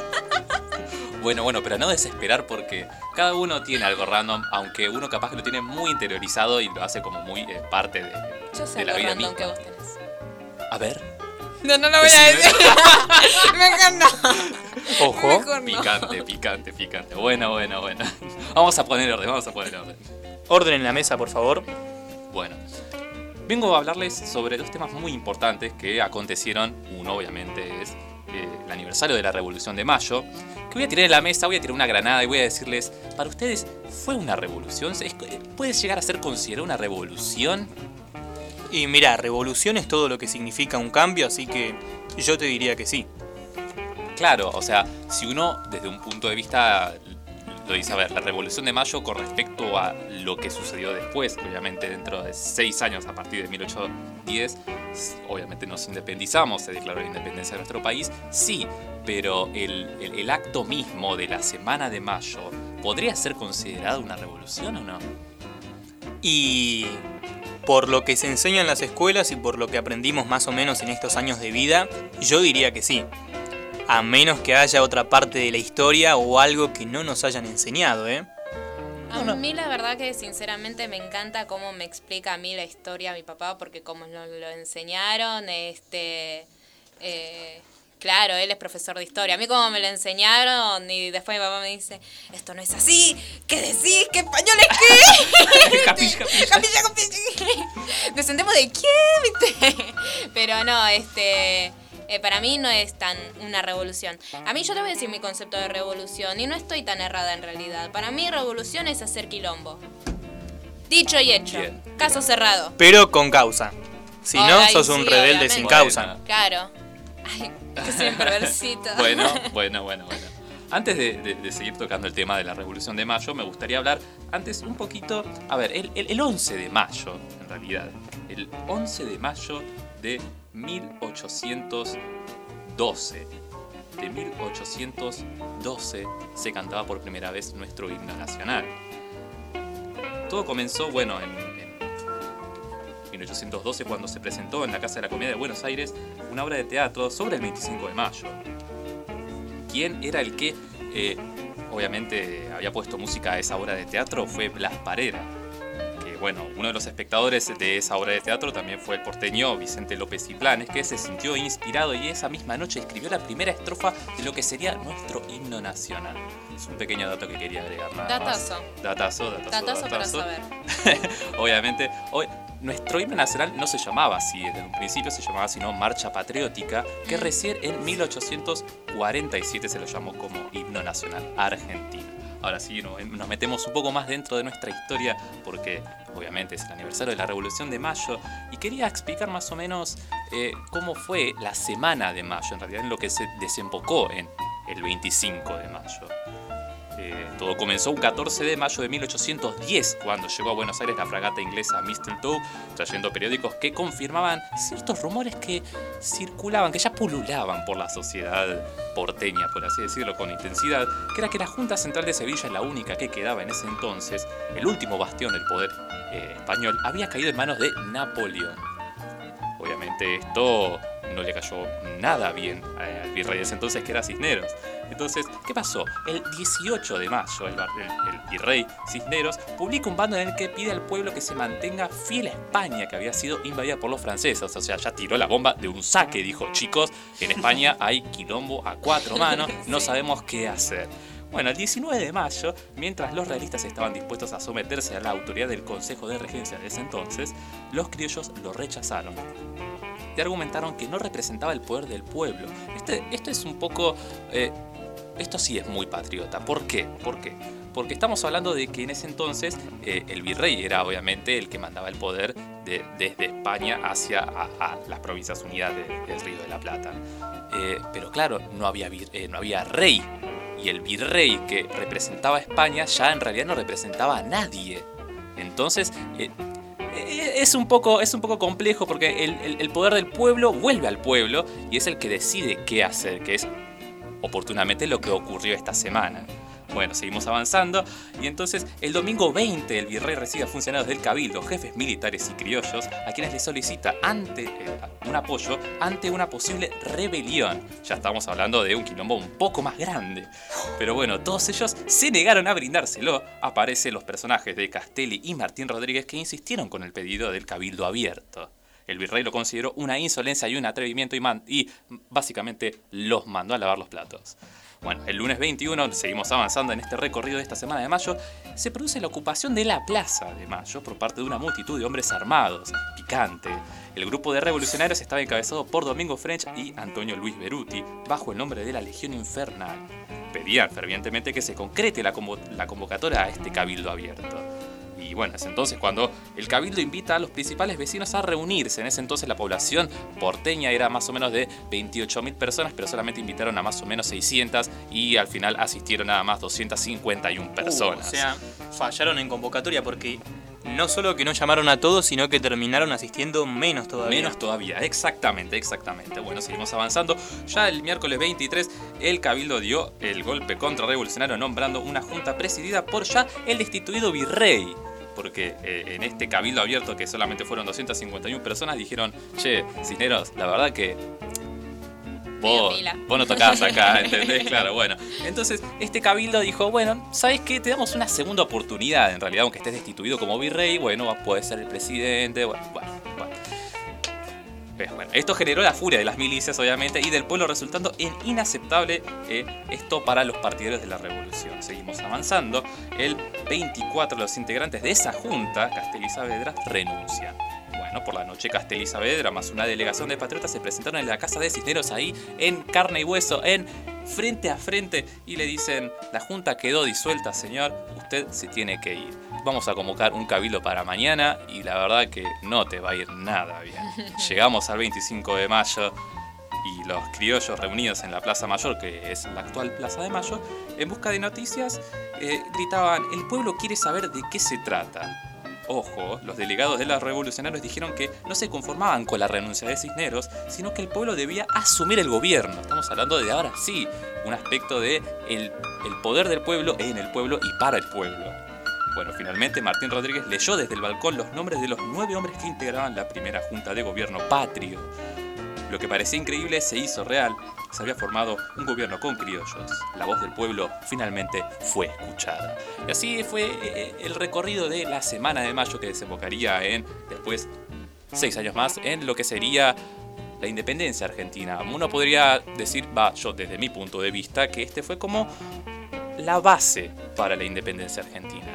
Bueno, bueno, pero no desesperar porque cada uno tiene algo random, aunque uno capaz que lo tiene muy interiorizado y lo hace como muy eh, parte de, Yo sé de la vida random misma. que vos tenés. A ver. No, no lo voy a decir. *laughs* Mejor no. Ojo. Mejor no. Picante, picante, picante. Bueno, bueno, bueno. *laughs* Vamos a poner orden, vamos a poner orden. Orden en la mesa, por favor. Bueno, vengo a hablarles sobre dos temas muy importantes que acontecieron. Uno, obviamente, es eh, el aniversario de la Revolución de Mayo. Que voy a tirar en la mesa, voy a tirar una granada y voy a decirles: ¿para ustedes fue una revolución? ¿Es- ¿Puede llegar a ser considerada una revolución? Y mira, revolución es todo lo que significa un cambio, así que yo te diría que sí. Claro, o sea, si uno desde un punto de vista lo dice, a ver, la Revolución de Mayo con respecto a lo que sucedió después, obviamente dentro de seis años a partir de 1810, s- obviamente nos independizamos, se declaró la independencia de nuestro país, sí, pero el- el acto mismo de la Semana de Mayo, ¿podría ser considerado una revolución o no? Y por lo que se enseña en las escuelas y por lo que aprendimos más o menos en estos años de vida, yo diría que sí. A menos que haya otra parte de la historia o algo que no nos hayan enseñado, ¿eh? A mí la verdad que sinceramente me encanta cómo me explica a mí la historia mi papá, porque como nos lo enseñaron, este, eh, claro, él es profesor de historia. A mí como me lo enseñaron y después mi papá me dice, esto no es así, ¿qué decís? ¿Qué español es qué? *laughs* Capilla, capilla. capilla, *laughs* capilla. Descendemos de quién, ¿viste? *laughs* Pero no, este. eh, para mí no es tan una revolución. A mí yo te voy a decir mi concepto de revolución y no estoy tan errada en realidad. Para mí revolución es hacer quilombo. Dicho y hecho. Bien. Caso cerrado. Pero con causa. Si no, Ay, sos un sí, rebelde sin causa. Claro. Ay, *laughs* que. Bueno, bueno, bueno, bueno. Antes de, seguir tocando el tema de la Revolución de Mayo, me gustaría hablar antes un poquito, a ver, el, el- el 11 de mayo, en realidad, el 11 de mayo de 1812, de 1812 se cantaba por primera vez nuestro himno nacional. Todo comenzó, bueno, en, en 1812 cuando se presentó en la Casa de la Comedia de Buenos Aires una obra de teatro sobre el 25 de mayo. ¿Quién era el que, eh, obviamente, había puesto música a esa obra de teatro? Fue Blas Parera. Bueno, uno de los espectadores de esa obra de teatro también fue el porteño Vicente López y Planes, que se sintió inspirado y esa misma noche escribió la primera estrofa de lo que sería nuestro himno nacional. Es un pequeño dato que quería agregar nada más. Datazo. Datazo, datazo, Tatazo para datazo. saber. *laughs* Obviamente, hoy, nuestro himno nacional no se llamaba así, desde un principio se llamaba sino Marcha Patriótica, que recién en 1847 se lo llamó como himno nacional argentino. Ahora sí, no- nos metemos un poco más dentro de nuestra historia porque obviamente es el aniversario de la Revolución de Mayo y quería explicar más o menos eh, cómo fue la semana de mayo, en realidad en lo que se desembocó en el 25 de mayo. Eh, todo comenzó un 14 de mayo de 1810, cuando llegó a Buenos Aires la fragata inglesa Mistletoe, trayendo periódicos que confirmaban ciertos rumores que circulaban, que ya pululaban por la sociedad porteña, por así decirlo, con intensidad, que era que la Junta Central de Sevilla, la única que quedaba en ese entonces, el último bastión del poder eh, español, había caído en manos de Napoleón. Obviamente esto no le cayó nada bien eh, al virrey de ese entonces que era Cisneros. Entonces, ¿qué pasó? El 18 de mayo, el, el- el virrey Cisneros publica un bando en el que pide al pueblo que se mantenga fiel a España, que había sido invadida por los franceses. O sea, ya tiró la bomba de un saque, dijo, chicos, en España hay quilombo a cuatro manos, no *laughs* sabemos qué hacer. Bueno, el 19 de mayo, mientras los realistas estaban dispuestos a someterse a la autoridad del Consejo de Regencia de ese entonces, los criollos lo rechazaron y argumentaron que no representaba el poder del pueblo. Este- esto es un poco... eh, esto sí es muy patriota. ¿Por qué? ¿Por qué? Porque estamos hablando de que en ese entonces eh, el virrey era obviamente el que mandaba el poder de- desde España hacia las provincias unidas de- del Río de la Plata. Eh, pero claro, no había, eh, no había rey. Y el virrey que representaba a España ya en realidad no representaba a nadie. Entonces, es un poco, es un poco complejo porque el, el- el poder del pueblo vuelve al pueblo y es el que decide qué hacer, que es oportunamente lo que ocurrió esta semana. Bueno, seguimos avanzando y entonces el domingo 20 el virrey recibe a funcionarios del cabildo, jefes militares y criollos, a quienes le solicita ante, eh, un apoyo ante una posible rebelión. Ya estamos hablando de un quilombo un poco más grande. Pero bueno, todos ellos se negaron a brindárselo. Aparecen los personajes de Castelli y Martín Rodríguez que insistieron con el pedido del cabildo abierto. El virrey lo consideró una insolencia y un atrevimiento y, y básicamente los mandó a lavar los platos. Bueno, el lunes 21, seguimos avanzando en este recorrido de esta semana de mayo, se produce la ocupación de la Plaza de Mayo por parte de una multitud de hombres armados, picante. El grupo de revolucionarios estaba encabezado por Domingo French y Antonio Luis Beruti, bajo el nombre de la Legión Infernal. Pedían fervientemente que se concrete la, la convocatoria a este cabildo abierto. Y bueno, es entonces cuando el cabildo invita a los principales vecinos a reunirse. En ese entonces la población porteña era más o menos de 28.000 personas, pero solamente invitaron a más o menos 600 y al final asistieron nada más 251 personas. Uh, o sea, fallaron en convocatoria porque no solo que no llamaron a todos, sino que terminaron asistiendo menos todavía. Menos todavía, exactamente, exactamente. Bueno, seguimos avanzando. Ya el miércoles 23, el Cabildo dio el golpe contrarrevolucionario nombrando una junta presidida por ya el destituido virrey. Porque eh, en este cabildo abierto, que solamente fueron 251 personas, dijeron, che, Cisneros, la verdad que vos, vos no tocás acá, *laughs* ¿entendés? Claro, bueno. Entonces, este cabildo dijo, bueno, ¿sabes qué? Te damos una segunda oportunidad, en realidad, aunque estés destituido como virrey, bueno, puedes ser el presidente, bueno, bueno, bueno. Bueno, esto generó la furia de las milicias, obviamente, y del pueblo, resultando en inaceptable eh, esto para los partidarios de la revolución. Seguimos avanzando. El 24 de los integrantes de esa junta, Castel y Saavedra, renuncian. Bueno, por la noche Castel y Saavedra más una delegación de patriotas se presentaron en la casa de Cisneros ahí en carne y hueso, en frente a frente y le dicen, la junta quedó disuelta, señor, usted se tiene que ir. Vamos a convocar un cabildo para mañana y la verdad que no te va a ir nada bien. *laughs* Llegamos al 25 de mayo y los criollos reunidos en la Plaza Mayor, que es la actual Plaza de Mayo, en busca de noticias, eh, gritaban, el pueblo quiere saber de qué se trata. Ojo, los delegados de los revolucionarios dijeron que no se conformaban con la renuncia de Cisneros, sino que el pueblo debía asumir el gobierno. Estamos hablando de ahora sí, un aspecto de el, el poder del pueblo en el pueblo y para el pueblo. Bueno, finalmente Martín Rodríguez leyó desde el balcón los nombres de los nueve hombres que integraban la primera junta de gobierno patrio. Lo que parecía increíble se hizo real. Se había formado un gobierno con criollos. La voz del pueblo finalmente fue escuchada. Y así fue eh, el recorrido de la semana de mayo que desembocaría en, después, seis años más, en lo que sería la independencia argentina. Uno podría decir, va, yo desde mi punto de vista, que este fue como la base para la independencia argentina.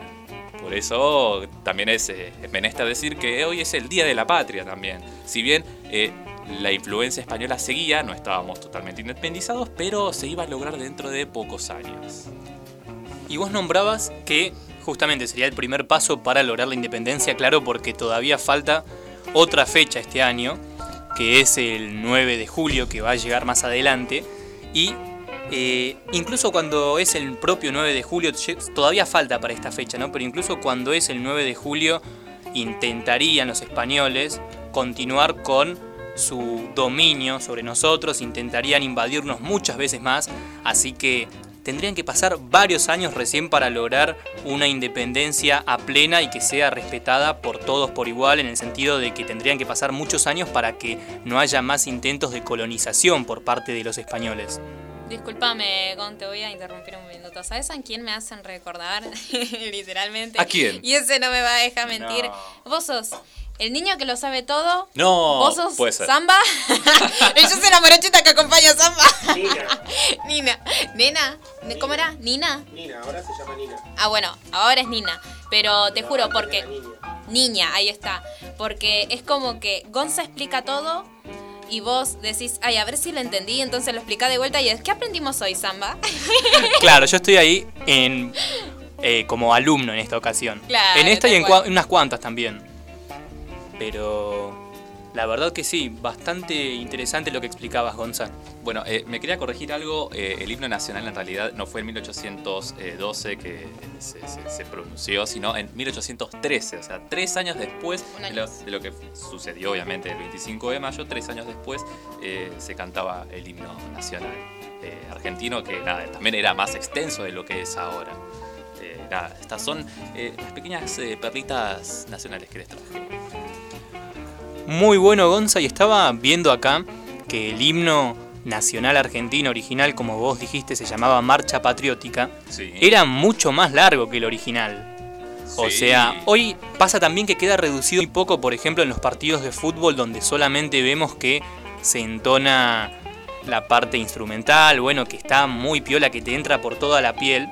Por eso también es eh, menester decir que hoy es el Día de la Patria también. Si bien eh, la influencia española seguía, no estábamos totalmente independizados, pero se iba a lograr dentro de pocos años. Y vos nombrabas que justamente sería el primer paso para lograr la independencia, claro, porque todavía falta otra fecha este año, que es el 9 de julio, que va a llegar más adelante. Y eh, incluso cuando es el propio 9 de julio, todavía falta para esta fecha, ¿no? Pero incluso cuando es el 9 de julio, intentarían los españoles continuar con su dominio sobre nosotros, intentarían invadirnos muchas veces más, así que tendrían que pasar varios años recién para lograr una independencia a plena y que sea respetada por todos por igual, en el sentido de que tendrían que pasar muchos años para que no haya más intentos de colonización por parte de los españoles. Disculpame, Gon, te voy a interrumpir un minuto. ¿Sabes a quién me hacen recordar? *laughs* Literalmente. ¿A quién? Y ese no me va a dejar mentir. Vos sos el niño que lo sabe todo. No, Vos sos puede ser. Samba. y yo soy la morochita que acompaña a Samba. *laughs* Nina. Nena. ¿Cómo era? Nina. Nina, ahora se llama Nina. Ah, bueno, ahora es Nina. Pero te juro, porque. Niña, ahí está. Porque es como que Gonza explica todo y vos decís, ay, a ver si lo entendí, entonces lo explica de vuelta y es, ¿qué aprendimos hoy, Samba? *laughs* Claro, yo estoy ahí en, eh, como alumno en esta ocasión. Claro, en esta y en cua- unas cuantas también. Pero la verdad que sí, bastante interesante lo que explicabas, Gonza. Bueno, eh, me quería corregir algo. eh, el himno nacional en realidad no fue en 1812 que se, se- se pronunció, sino en 1813. O sea, tres años después de lo, más. de lo que sucedió, obviamente, el 25 de mayo. Tres años después eh, se cantaba el himno nacional eh, argentino, que nada, también era más extenso de lo que es ahora. Eh, nada, estas son eh, las pequeñas eh, perlitas nacionales que les traje. Muy bueno, Gonza, y estaba viendo acá que el himno nacional argentino original, como vos dijiste, se llamaba Marcha Patriótica, Sí. era mucho más largo que el original. O Sí. sea, hoy pasa también que queda reducido muy poco, por ejemplo, en los partidos de fútbol donde solamente vemos que se entona la parte instrumental, bueno, que está muy piola, que te entra por toda la piel.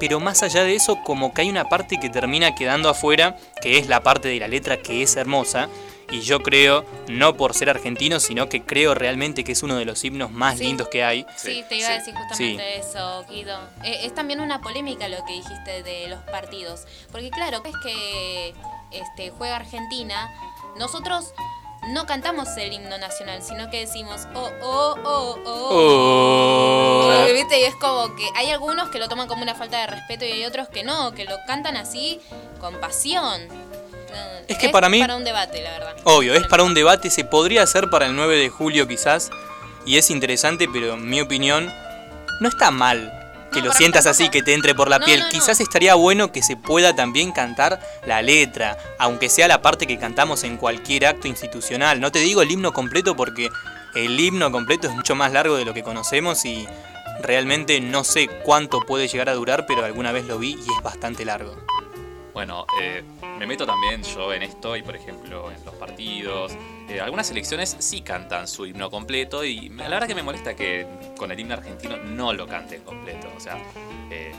Pero más allá de eso, como que hay una parte que termina quedando afuera, que es la parte de la letra que es hermosa. Y yo creo, no por ser argentino, sino que creo realmente que es uno de los himnos más Sí. lindos que hay. Sí, te iba sí. a decir justamente eso, Guido. Eh, es también una polémica lo que dijiste de los partidos. Porque claro, es que este, juega Argentina, nosotros no cantamos el himno nacional, sino que decimos, oh, oh, oh, oh. Oh. Eh, ¿Viste? Y es como que hay algunos que lo toman como una falta de respeto y hay otros que no, que lo cantan así con pasión. Es que para mí- para un debate, la verdad. Obvio, es para un debate, se podría hacer para el 9 de julio quizás, y es interesante, pero en mi opinión no está mal que No, lo sientas así, que te entre por la No, piel. no. Quizás estaría bueno que se pueda también cantar la letra, aunque sea la parte que cantamos en cualquier acto institucional. No te digo el himno completo porque el himno completo es mucho más largo de lo que conocemos y realmente no sé cuánto puede llegar a durar, pero alguna vez lo vi y es bastante largo. Bueno, eh, me meto también yo en esto y por ejemplo en los partidos. eh, algunas selecciones sí cantan su himno completo y la verdad que me molesta que con el himno argentino no lo canten completo. O sea, eh,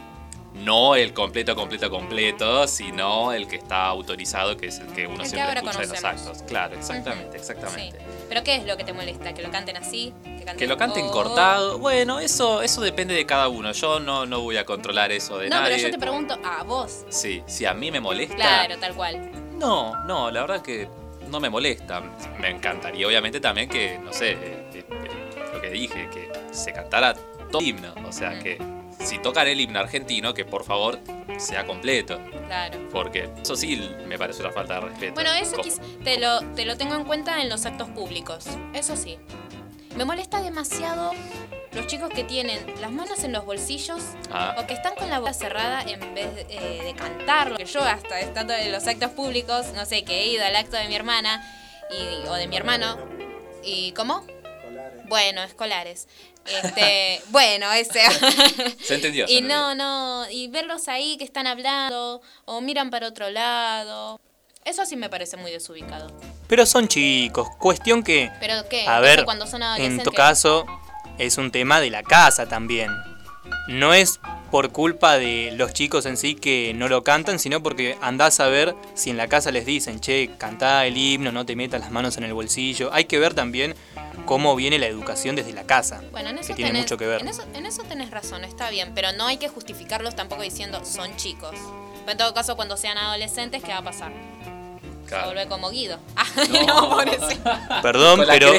no el completo, completo, completo, sino el que está autorizado, que es el que uno El que siempre ahora escucha en los actos. Claro, exactamente, exactamente. ¿Pero qué es lo que te molesta? ¿Que lo canten así? ¿Que, canten Que lo canten oh? cortado, bueno, eso, eso depende de cada uno. Yo no, no voy a controlar eso de No, nadie. pero yo te pregunto a vos. Sí, si a mí me molesta. Claro, tal cual. No, no, la verdad que no me molesta. Me encantaría, obviamente, también que, no sé, eh, eh, eh, lo que dije, que se cantara todo el himno. O sea, que si tocan el himno argentino, que por favor sea completo. Claro. Porque eso sí me parece una falta de respeto. Bueno, eso te lo, te lo tengo en cuenta en los actos públicos. Eso sí. Me molesta demasiado los chicos que tienen las manos en los bolsillos Ah. o que están con la boca cerrada en vez de, eh, de cantarlo. Que yo hasta estando en los actos públicos, no sé, que he ido al acto de mi hermana y, o de mi hermano. ¿Y cómo? Bueno, escolares. Este, bueno, ese. *laughs* Se entendió. se Y entendió. no, no, y verlos ahí que están hablando o miran para otro lado. Eso sí me parece muy desubicado. Pero son chicos, cuestión que, Pero qué, a ver, cuando son en tu caso es un tema de la casa también. No es por culpa de los chicos en sí que no lo cantan, sino porque andás a ver si en la casa les dicen, che, cantá el himno, no te metas las manos en el bolsillo. Hay que ver también cómo viene la educación desde la casa, Bueno, en eso, que tiene tenés, mucho que ver. En eso, en eso tenés razón, está bien, pero no hay que justificarlos tampoco diciendo son chicos. Pero en todo caso, cuando sean adolescentes, ¿qué va a pasar? Se vuelve como Guido. *laughs* Ah, *laughs* no, pobrecito. Perdón, Con la pero.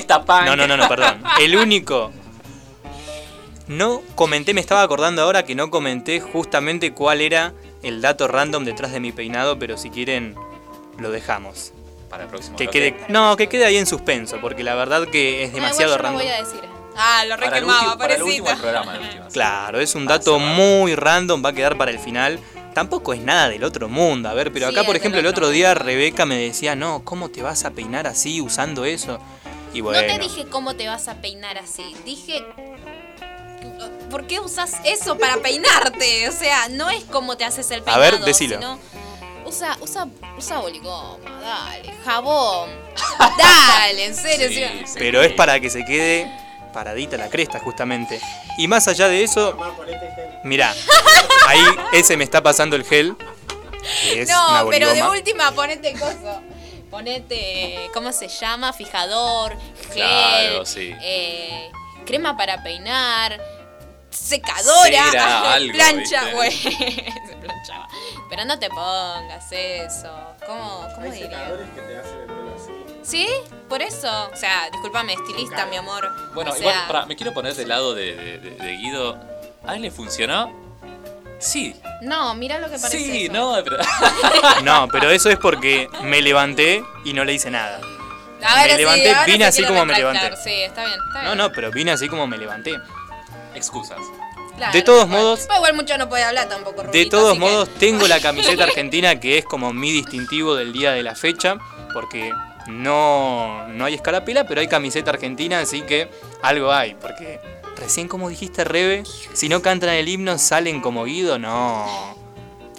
No, no, no, no, perdón. El único. No comenté, me estaba acordando ahora que no comenté justamente cuál era el dato random detrás de mi peinado, pero si quieren lo dejamos. Para el próximo Que bloque. quede, no, que quede ahí en suspenso, porque la verdad que es No, demasiado igual yo lo random. voy a decir. Ah, lo requemaba, último, para el pobrecito. último del programa. el último, sí. Claro, es un dato muy random, va a quedar para el final. Tampoco es nada del otro mundo. A ver, pero Sí, acá, por ejemplo, el otro otro día mundo. Rebeca me decía, no, ¿cómo te vas a peinar así usando eso? Y bueno. No te dije cómo te vas a peinar así. Dije. ¿Por qué usas eso para peinarte? O sea, no es como te haces el A peinado. ver, decilo. Sino usa, usa, usa boligoma, dale. Jabón. *laughs* Dale, en serio. Sí, sí. sí. Pero es para que se quede paradita la cresta, justamente. Y más allá de eso, mirá, ahí ese me está pasando el gel. Que es una No, pero de última ponete coso. Ponete, ¿cómo se llama? Fijador, gel, Claro, eh, crema para peinar, secadora, Cera, *laughs* algo, plancha, güey. *laughs* Se planchaba. Pero no te pongas eso. ¿Cómo, cómo diría? ¿Sí? Por eso. O sea, discúlpame, estilista, mi amor. Bueno, O igual, pará, me quiero poner del lado de, de- de- de Guido. ¿A él le funcionó? Sí. No, mira lo que parece. Sí, eso. no, pero. *laughs* No, pero eso es porque me levanté y no le hice nada. Ahora me sí, levanté, ahora vine así como me levanté. Sí, está bien, está No, no, pero vine así como me levanté. Excusas. Claro, de todos igual. modos- Pues igual mucho no puede hablar tampoco, De todos que- modos, tengo la camiseta *laughs* argentina que es como mi distintivo del día de la fecha, porque no, no hay escarapela, pero hay camiseta argentina, así que algo hay, porque recién como dijiste Rebe, si no cantan el himno salen como Guido, no.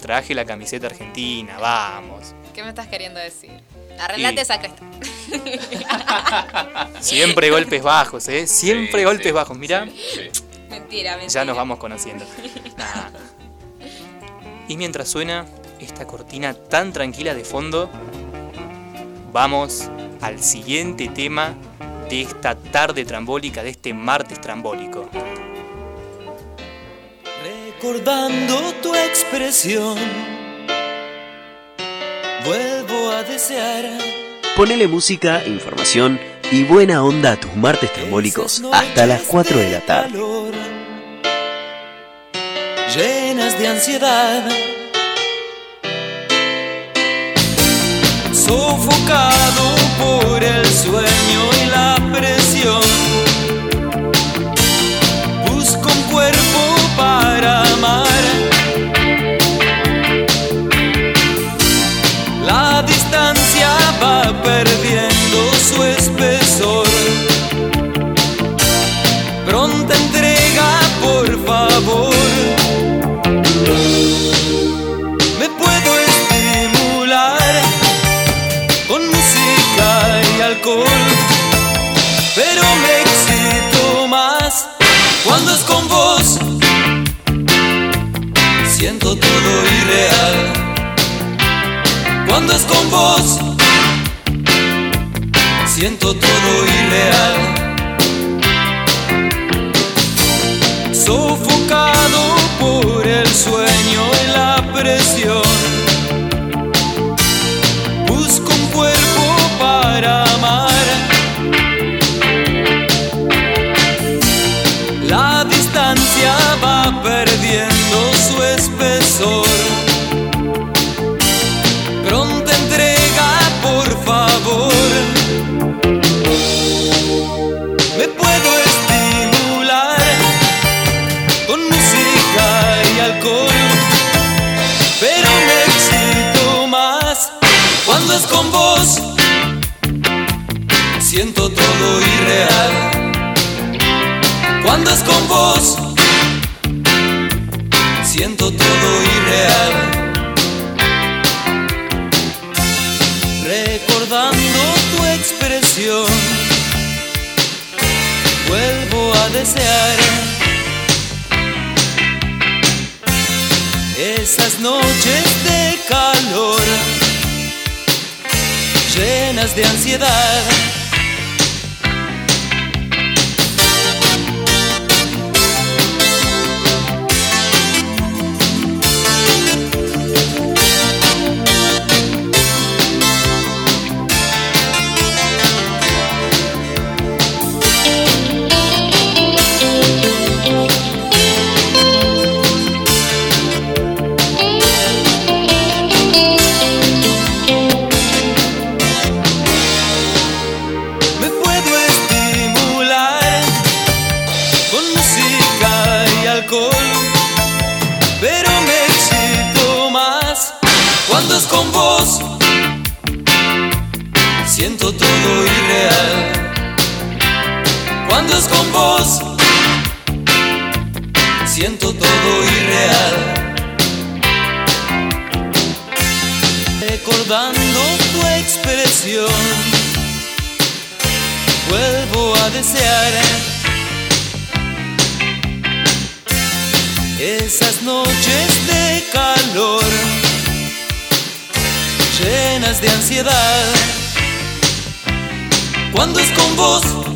Traje la camiseta argentina, vamos. ¿Qué me estás queriendo decir? Arreglate Y- esa cresta. *laughs* Siempre golpes bajos, ¿eh? Siempre Sí, golpes sí, bajos, mirá. sí, sí. Mentira, mentira. Ya nos vamos conociendo. *laughs* Nah. Y mientras suena esta cortina tan tranquila de fondo, vamos al siguiente tema de esta tarde trambólica, de este martes trambólico. Recordando tu expresión, vuelvo a desear. Ponele música, información y buena onda a tus martes trambólicos hasta las noches 4 de la tarde. De ansiedad. Sofocado por el sueño y la presión. Siento todo irreal cuando es con vos. Siento todo irreal. Sofocado por el sueño y la presión. Cuando es con vos. Siento todo irreal. Recordando tu expresión, vuelvo a desear esas noches de calor llenas de ansiedad. Siento todo irreal. Recordando tu expresión vuelvo a desear esas noches de calor llenas de ansiedad cuando es con vos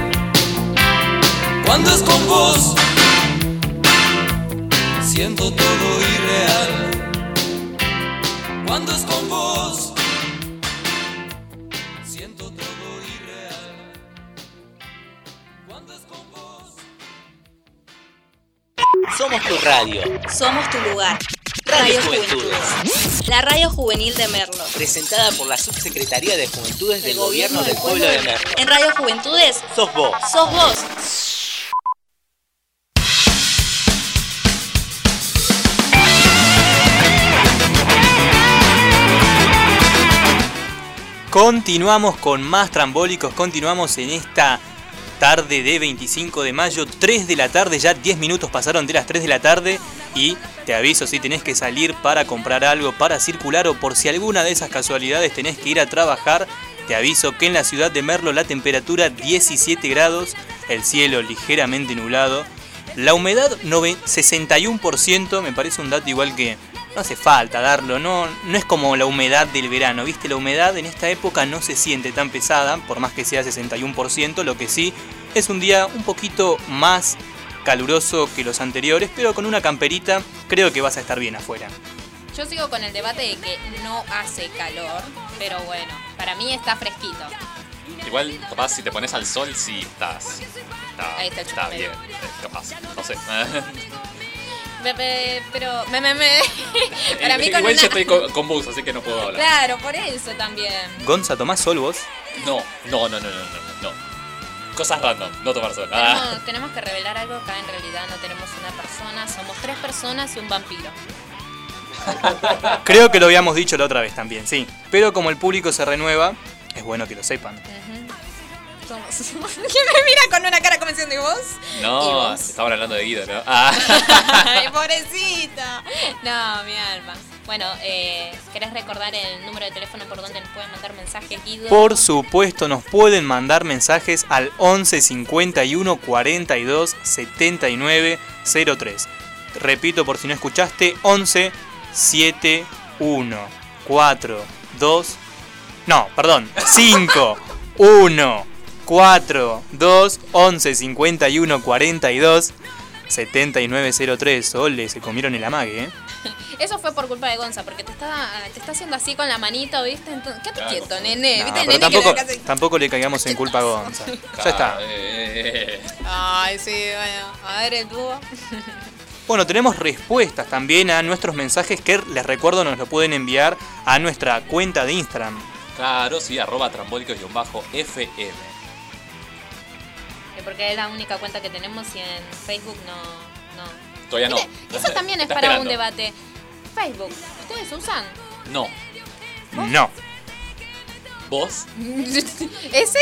Cuando es con vos, siento todo irreal. Cuando es con vos, siento todo irreal. Cuando es con vos. Somos tu radio. Somos tu lugar. Radio Radio Juventudes. Juventudes. La radio juvenil de Merlo. Presentada por la Subsecretaría de Juventudes del Gobierno del Pueblo de Merlo. En Radio Juventudes, Sos vos. sos vos. Continuamos con más trambólicos, continuamos en esta tarde de 25 de mayo, 3 de la tarde, ya 10 minutos pasaron de las 3 de la tarde y te aviso si tenés que salir para comprar algo, para circular o por si alguna de esas casualidades tenés que ir a trabajar, te aviso que en la ciudad de Merlo la temperatura 17 grados, el cielo ligeramente nublado, la humedad nove- 61%, me parece un dato igual que no hace falta darlo, no, no es como la humedad del verano, ¿viste? La humedad en esta época no se siente tan pesada, por más que sea 61%, lo que sí es un día un poquito más caluroso que los anteriores, pero con una camperita creo que vas a estar bien afuera. Yo sigo con el debate de que no hace calor, pero bueno, para mí está fresquito. Igual, capaz, si te pones al sol, sí estás. Está, Ahí está el está bien. eh, Capaz, no sé. *laughs* Pe- pe- Pero, me, me, me. *laughs* Para mí con Igual una... yo estoy con, con bus, así que no puedo hablar. Claro, por eso también. Gonza, ¿tomás sol vos? No, no, no, no, no, no, no. Cosas random, no tomar sol. Ah. Tenemos, tenemos que revelar algo acá, en realidad no tenemos una persona, somos tres personas y un vampiro. Creo que lo habíamos dicho la otra vez también, sí. Pero como el público se renueva, es bueno que lo sepan. Somos... *laughs* ¿Quién me mira con una cara como diciendo, ¿y vos? ¿Y No, vos? estaban hablando de Guido, ¿no? *laughs* Ah. Ay, pobrecita. No, mi alma. Bueno, eh, ¿querés recordar el número de teléfono por donde nos pueden mandar mensajes, Guido? Por supuesto, nos pueden mandar mensajes al 11 51 42 79 03. Repito por si no escuchaste, 11 7 1 4 2 No, perdón, 5 1 4 2 11 51 42 7903. Ole, se comieron el amague, ¿eh? *laughs* Eso fue por culpa de Gonza, porque te está, te está haciendo así con la manito, ¿viste? Entonces, quédate Claro. quieto, nene. No, ¿Viste pero nene tampoco, que le tampoco le caigamos en culpa a Gonza. Ya está. Eh, Ay, sí, bueno. A ver el dúo. *laughs* Bueno, tenemos respuestas también a nuestros mensajes que les recuerdo nos lo pueden enviar a nuestra cuenta de Instagram. Claro, sí, arroba trambólicos-fm. Eh, Porque es la única cuenta que tenemos y en Facebook no. no. Todavía no. Eso también es para esperando. un debate. Facebook, ¿ustedes usan? No. No. ¿Vos? *laughs* ¿Ese?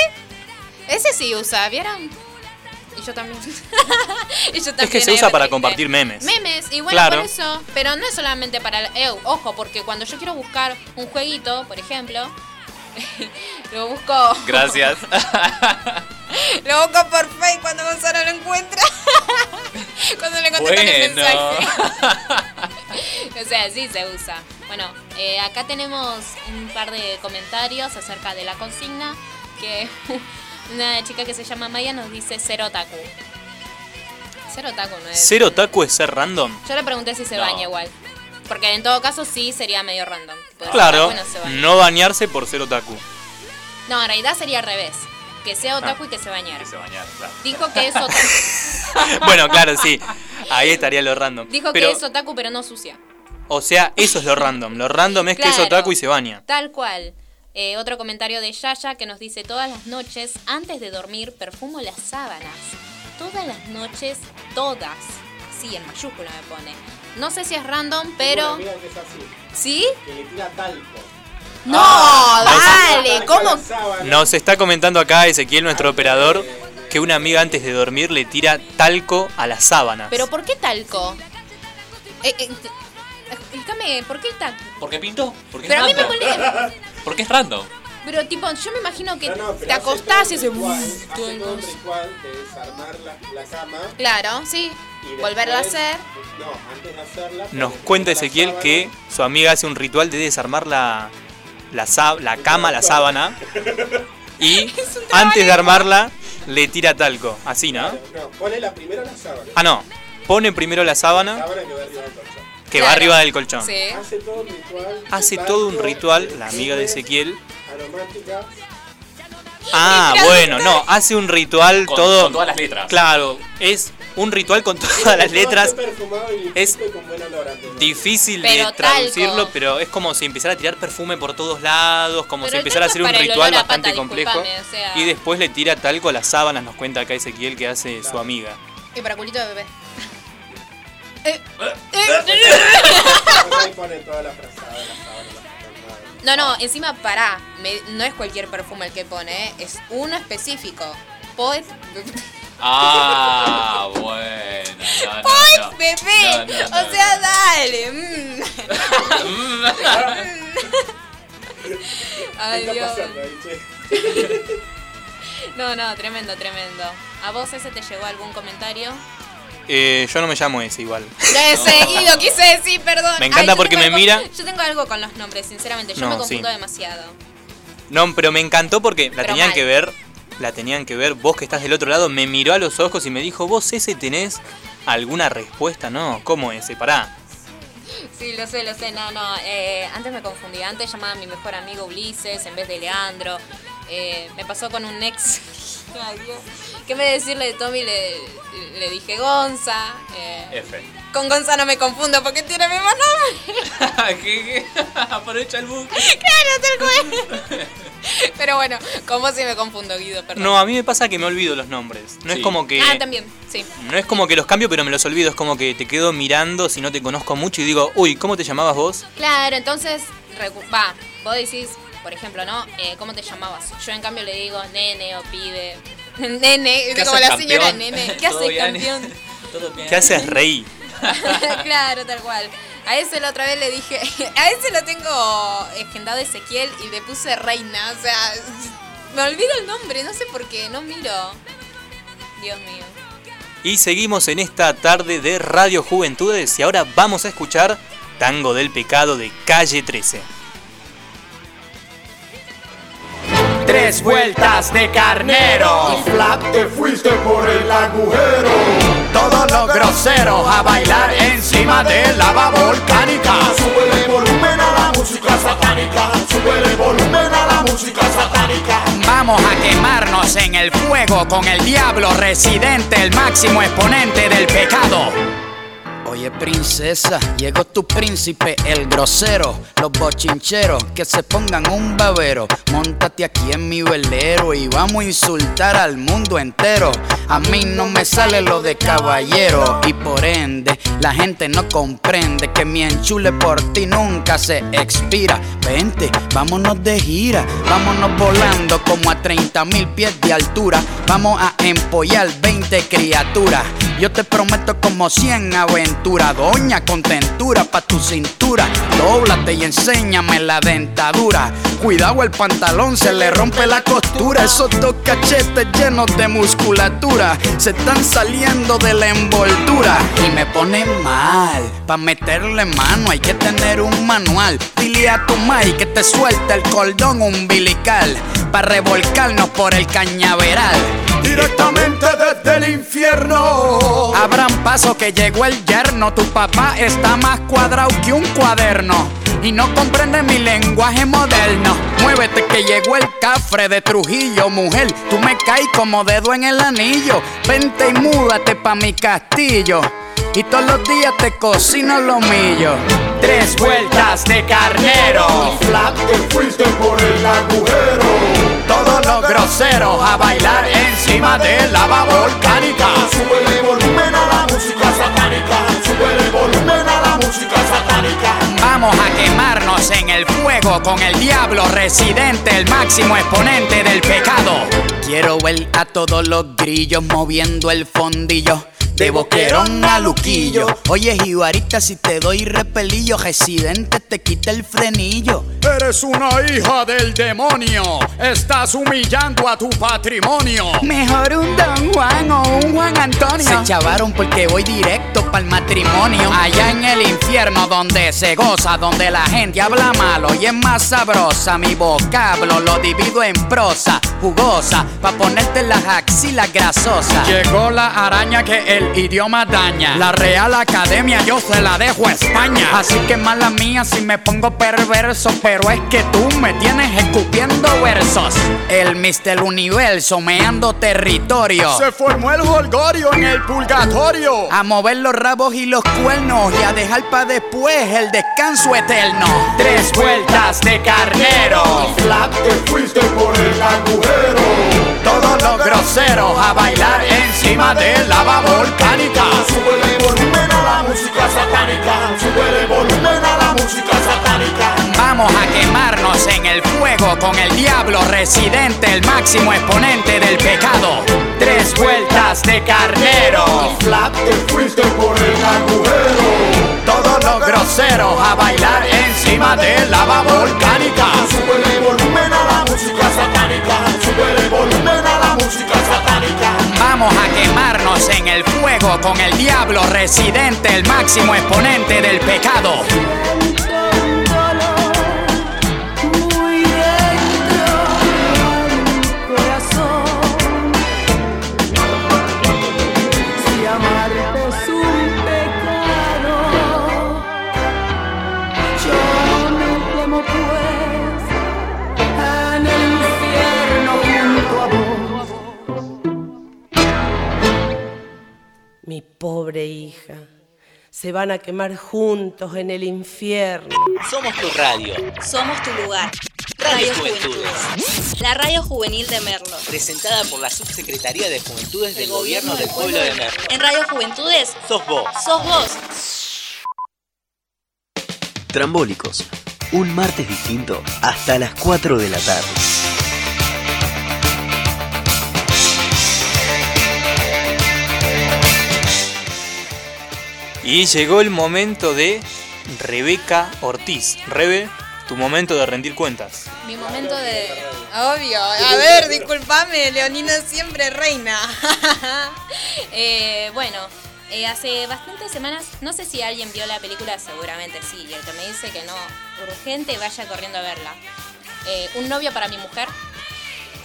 Ese sí usa, ¿vieron? Y yo también. *laughs* y yo también. Es que se usa para triste. compartir memes. Memes, y bueno, Claro. por eso. Pero no es solamente para. el- eh, ojo, porque cuando yo quiero buscar un jueguito, por ejemplo, *laughs* lo busco. Gracias. *laughs* Lo busco por Facebook cuando Gonzalo lo encuentra. *laughs* cuando le contestan el Bueno. mensaje. o sea, sí se usa. Bueno, eh, acá tenemos un par de comentarios acerca de la consigna. Que una chica que se llama Maya nos dice cero otaku. Cero otaku no es. ¿Cero taco es ser random? Yo le pregunté si se No. baña igual. Porque en todo caso sí sería medio random. Claro, no se baña. no bañarse por ser otaku. No, en realidad sería al revés. Que sea otaku y que se bañara. Se bañar, claro. Dijo que es otaku. *laughs* Bueno, claro, sí. Ahí estaría lo random. Dijo Pero, que es otaku pero no sucia. O sea, eso es lo random. Lo random es que es otaku y se baña. Tal cual. Eh, otro comentario de Yaya que nos dice todas las noches antes de dormir perfumo las sábanas. Todas las noches, todas. Así en mayúscula me pone. No sé si es random, pero... Mira que es así, ¿Sí? que le tira talco. No, Ah, dale, a ¿cómo? Nos está comentando acá Ezequiel, nuestro operador, que una amiga antes de dormir le tira talco a las sábanas. ¿Pero por qué talco? Eh, eh, explícame, ¿por qué talco? ¿Por qué pintó? Porque Pero a es mí me random. molesta. Porque es random. Pero tipo, yo me imagino que No, no, pero te acostás y un ritual, hace el todo un coso. ritual de desarmar la, la cama. Claro, sí. y Volverla a hacer. No, antes de hacerla. Nos cuenta la Ezequiel sábana, que su amiga hace un ritual de desarmar la, la, la *laughs* cama, la sábana, y *laughs* antes de armarla le tira talco. Así, ¿no? claro, No, pone la primero la sábana. Ah, no. Pone primero la La sábana sábana que va arriba del colchón. que va arriba del colchón. Sí. Hace todo un ritual. Hace todo un ritual, la amiga de Ezequiel. Aromática. Ah, bueno, no, hace un ritual Con, todo. con todas las letras. Claro, es un ritual con todas las letras. Es de. Difícil Pero de traducirlo, talco. pero es como si empezara a tirar perfume por todos lados, como Pero si empezara a hacer un ritual bastante pata, complejo. discúlpame, o sea. Y después le tira talco a las sábanas, nos cuenta acá Ezequiel que hace su amiga. Y para culito de bebé. *laughs* Eh, Después ahí pone toda la frazada de la sábana. las perfumadas. No, no, encima pará. Me- no es cualquier perfume el que pone, ¿eh? es uno específico. Poet. Ah, *laughs* bueno. No, no, Poet no. bebé. No, no, no, o sea, dale. mm. *laughs* Ay, ¿Qué está Dios. pasando ahí, che? *laughs* No, no, tremendo, tremendo. ¿A vos ese te llegó algún comentario? Eh, yo no me llamo ese igual. He seguido, quise decir, perdón. Me encanta porque me algo- mira. Yo tengo algo con los nombres, sinceramente. Yo No, me confundo sí. demasiado. No, pero me encantó porque la Pero tenían mal. que ver. La tenían que ver. Vos que estás del otro lado, me miró a los ojos y me dijo, ¿vos ese tenés alguna respuesta? No, ¿cómo ese? Pará. Sí, lo sé, lo sé. No, no. eh, antes me confundí. Antes llamaba a mi mejor amigo Ulises en vez de Leandro. Eh, me pasó con un ex. *laughs* Ay, Dios. ¿Qué me decirle de Tommy? Le, le dije Gonza. eh, F. Con Gonza no me confundo porque tiene el mismo nombre. *laughs* ¿Qué, qué? *laughs* Aprovecha el buque. Claro, tal cual. Pero bueno, con vos sí me confundo, Guido, perdón. No, a mí me pasa que me olvido los nombres. No Sí. es como que. Ah, también, sí. No es como que los cambio, pero me los olvido. Es como que te quedo mirando si no te conozco mucho y digo, uy, ¿cómo te llamabas vos? Claro, entonces, va, vos decís, por ejemplo, ¿no? Eh, ¿Cómo te llamabas? Yo en cambio le digo nene o pibe. Nene, ¿Qué como la señora campeón? nene. ¿Qué ¿Todo haces, campeón? Todo bien. ¿Qué haces, rey? *laughs* claro, tal cual. A ese la otra vez le dije, *laughs* a ese lo tengo agendado Ezequiel y le puse reina, o sea, me olvido el nombre, no sé por qué, no miro. Dios mío. Y seguimos en esta tarde de Radio Juventudes y ahora vamos a escuchar Tango del Pecado de Calle 13. Tres vueltas de carnero. Y flat te fuiste por el agujero. Todos los groseros a bailar encima de lava volcánica. Sube el volumen a la música satánica. Sube el volumen a la música satánica. Vamos a quemarnos en el fuego con el diablo residente, el máximo exponente del pecado. Oye princesa, llegó tu príncipe, el grosero, los bochincheros que se pongan un babero, montate aquí en mi velero y vamos a insultar al mundo entero. A mí no me sale lo de caballero y por ende la gente no comprende que mi enchule por ti nunca se expira. Vente, vámonos de gira, vámonos volando como a 30 mil pies de altura. Vamos a empollar 20 criaturas. Yo te prometo como 100 aventuras, doña contentura pa' tu cintura. Dóblate y enséñame la dentadura. Cuidado el pantalón, se le rompe la costura. Esos dos cachetes llenos de musculatura se están saliendo de la envoltura. Y me pone mal, pa' meterle mano hay que tener un manual. Dile a tu mai que te suelte el cordón umbilical. Pa' revolcarnos por el cañaveral. Directamente desde el infierno. Abran paso que llegó el yerno, tu papá está más cuadrado que un cuaderno. Y no comprende mi lenguaje moderno. Muévete que llegó el cafre de Trujillo, mujer. Tú me caes como dedo en el anillo. Vente y múdate pa' mi castillo. Y todos los días te cocino lo millo. Tres vueltas de carnero. Y flat te fuiste por el agujero. Todos los groseros a bailar encima de lava volcánica. Sube el volumen a la música satánica. Sube el volumen a la música satánica. Vamos a quemarnos en el fuego con el diablo residente, el máximo exponente del pecado. Quiero ver a todos los grillos moviendo el fondillo. De boquerón a luquillo. Oye, jibarita, si te doy repelillo, residente te quita el frenillo. Eres una hija del demonio. Estás humillando a tu patrimonio. Mejor un Don Juan o un Juan Antonio. Se chavaron porque voy directo para el matrimonio. Allá en el infierno donde se goza, donde la gente habla malo y es más sabrosa. Mi vocablo lo divido en prosa, jugosa, pa' ponerte las axilas grasosas. Llegó la araña que el idioma daña. La Real Academia yo se la dejo a España. Así que mala mía si me pongo perverso, pero es que tú me tienes escupiendo versos. El Mister Universo meando territorio. Se formó el holgorio en el purgatorio. A mover los rabos y los cuernos y a dejar para después el descanso eterno. Tres vueltas de carnero. Y flat te fuiste por el agujero. Todos los groseros a bailar encima de lava volcánica. Sube el volumen a la música satánica. Sube el volumen a la música satánica. Vamos a quemarnos en el fuego con el diablo residente, el máximo exponente del pecado. Tres vueltas de carnero. Y flat te fuiste por el agujero. Todos los groseros a bailar encima de lava volcánica. Sube el volumen a la música satánica. Sube el volumen a la música satánica. Vamos a quemarnos en el fuego con el diablo residente, el máximo exponente del pecado. Mi pobre hija, se van a quemar juntos en el infierno. Somos tu radio. Somos tu lugar. Radio Radio Juventudes. Juventudes. La radio juvenil de Merlo. Presentada por la Subsecretaría de Juventudes del Gobierno del Pueblo de Merlo. En Radio Juventudes Sos vos. sos vos. Trambólicos, un martes distinto hasta las 4 de la tarde. Y llegó el momento de Rebeca Ortiz. Rebe, tu momento de rendir cuentas. Mi momento de. Obvio. A ver, discúlpame, Leonina siempre reina. *laughs* Eh, bueno, eh, hace bastantes semanas, no sé si alguien vio la película, seguramente sí. Y el que me dice que no, urgente, vaya corriendo a verla. Eh, Un novio para mi mujer,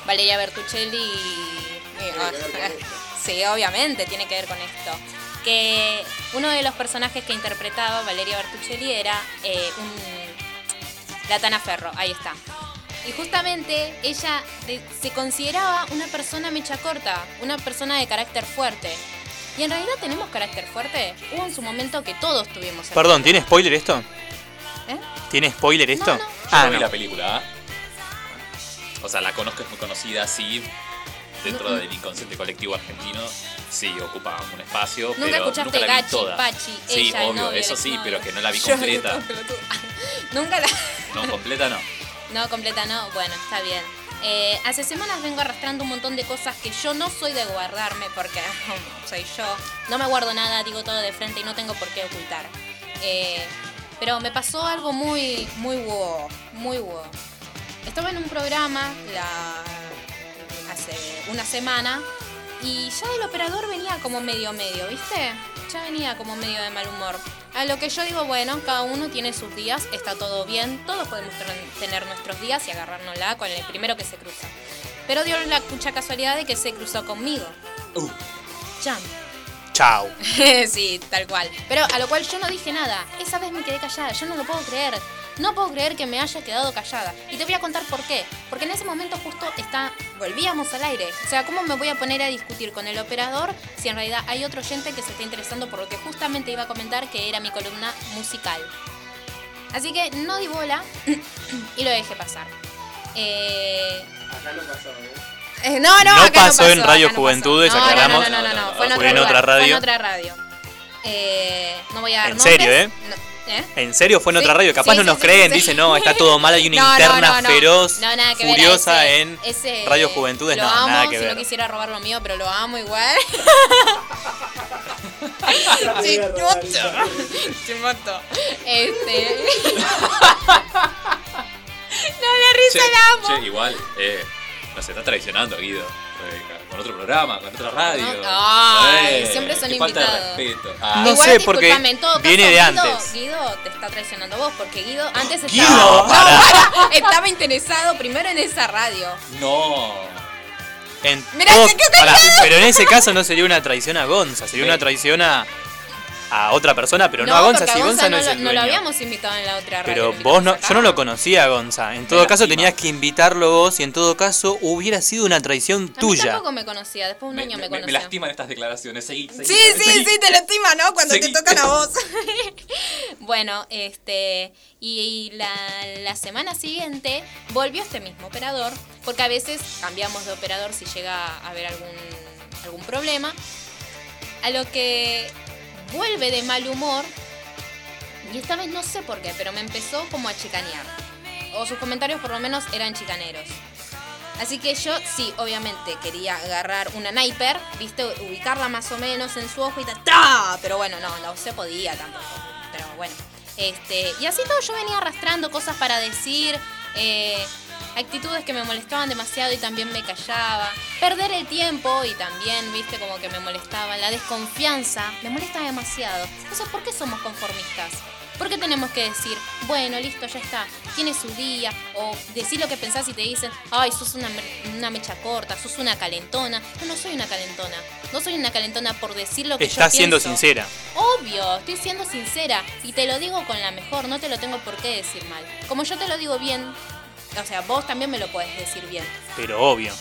Valeria Bertuccelli. *laughs* sí, obviamente, tiene que ver con esto. Que uno de los personajes que interpretaba Valeria Bertuccelli era eh, un la Tana Ferro, ahí está. Y justamente ella de- se consideraba una persona mecha corta, una persona de carácter fuerte. Y en realidad tenemos carácter fuerte. Hubo en su momento que todos tuvimos. el- Perdón, ¿tiene spoiler esto? ¿Eh? ¿Tiene spoiler esto? Yo Ah, no vi no. la película. ¿ah? O sea, la conozco, es muy conocida, sí. Dentro del inconsciente colectivo argentino, sí, ocupa un espacio. Nunca pero escuchaste nunca la vi Gachi, toda. Pachi, Sí, ella, el obvio, novio, eso sí, pero que no la vi completa. *laughs* Nunca la. No, completa no. No, completa no. Bueno, está bien. Eh, hace semanas vengo arrastrando un montón de cosas que yo no soy de guardarme porque *laughs* soy yo. No me guardo nada, digo todo de frente y no tengo por qué ocultar. Eh, pero me pasó algo muy, muy wow, muy wow. Estaba en un programa la, hace una semana y ya el operador venía como medio medio, ¿viste? Ya venía como medio de mal humor. A lo que yo digo, bueno, cada uno tiene sus días, está todo bien, todos podemos ten- tener nuestros días y agarrárnosla con el primero que se cruza. Pero dio la mucha casualidad de que se cruzó conmigo. Jam. Chao. *laughs* sí, tal cual. Pero a lo cual yo no dije nada. Esa vez me quedé callada. Yo no lo puedo creer. No puedo creer que me haya quedado callada. Y te voy a contar por qué. Porque en ese momento justo está, volvíamos al aire. O sea, ¿cómo me voy a poner a discutir con el operador si en realidad hay otro oyente que se está interesando por lo que justamente iba a comentar que era mi columna musical? Así que no di bola y lo dejé pasar. Eh, Acá no pasó, ¿eh? eh, no, no, No acá pasó no en pasó, Radio acá no Juventudes. No, no, aclaramos. No, no, no, no, fue en Fue en lugar, otra Fue en radio. otra radio. Eh, no voy a dar En nombres. serio, ¿eh? ¿Eh? ¿En serio fue en Sí, otra radio? Capaz sí, no nos sí, creen, sí. dicen, no, está todo mal, hay una *laughs* No, interna no, no. feroz, No, nada que ver, furiosa ese- en ese- Radio Juventudes. Lo No, amo, nada que si ver. no quisiera robar lo mío, pero lo amo igual. *laughs* Chimoto. Chimoto. *laughs* Este. no me risa Che, la amo. che, igual, eh, nos está traicionando, Guido. Rebeca, Con otro programa, con otra radio. No, ay, Eh, siempre son qué falta de invitados. respeto. Ah. No Igual, sé, porque en todo caso, viene de Guido, antes. Guido te está traicionando vos, porque Guido *gasps* antes estaba, *laughs* Guido, *laughs* estaba interesado primero en esa radio. No. En Mirá, todo- Pará, callado. pero en ese caso no sería una traición a Gonza, sería una traición a, a otra persona, pero no, a Gonza, si Gonza no, es lo, el no lo habíamos invitado en la otra radio. Pero vos no, yo no lo conocía a Gonza. En todo Me caso tenías que invitarlo vos y en todo caso hubiera sido una traición A mí tuya. tampoco me conocía, después de un año me, me, conocía. me lastiman estas declaraciones. Seguí, seguí, Sí, sí, seguí. sí, te lo estima, ¿no? Cuando Seguí. te tocan a vos. *laughs* bueno, este. Y, la, la semana siguiente volvió este mismo operador, porque a veces cambiamos de operador si llega a haber algún, algún problema. A lo que vuelve de mal humor. Y esta vez no sé por qué, pero me empezó como a chicanear. O sus comentarios por lo menos eran chicaneros. Así que yo sí, obviamente quería agarrar una sniper, viste, ubicarla más o menos en su ojo y ta, ¡ta! Pero bueno, no, no se podía tampoco. Pero bueno. Este, y así todo yo venía arrastrando cosas para decir, eh, actitudes que me molestaban demasiado y también me callaba. Perder el tiempo y también, viste, como que me molestaba. La desconfianza me molesta demasiado. Entonces, ¿por qué somos conformistas? ¿Por qué tenemos que decir, bueno, listo, ya está, tiene su día? O decir lo que pensás y te dicen, ay, sos una, una mecha corta, sos una calentona. No, no soy una calentona. No soy una calentona por decir lo que yo Estás siendo pienso. sincera. Obvio, estoy siendo sincera y te lo digo con la mejor, no te lo tengo por qué decir mal. Como yo te lo digo bien, o sea, vos también me lo podés decir bien. Pero obvio.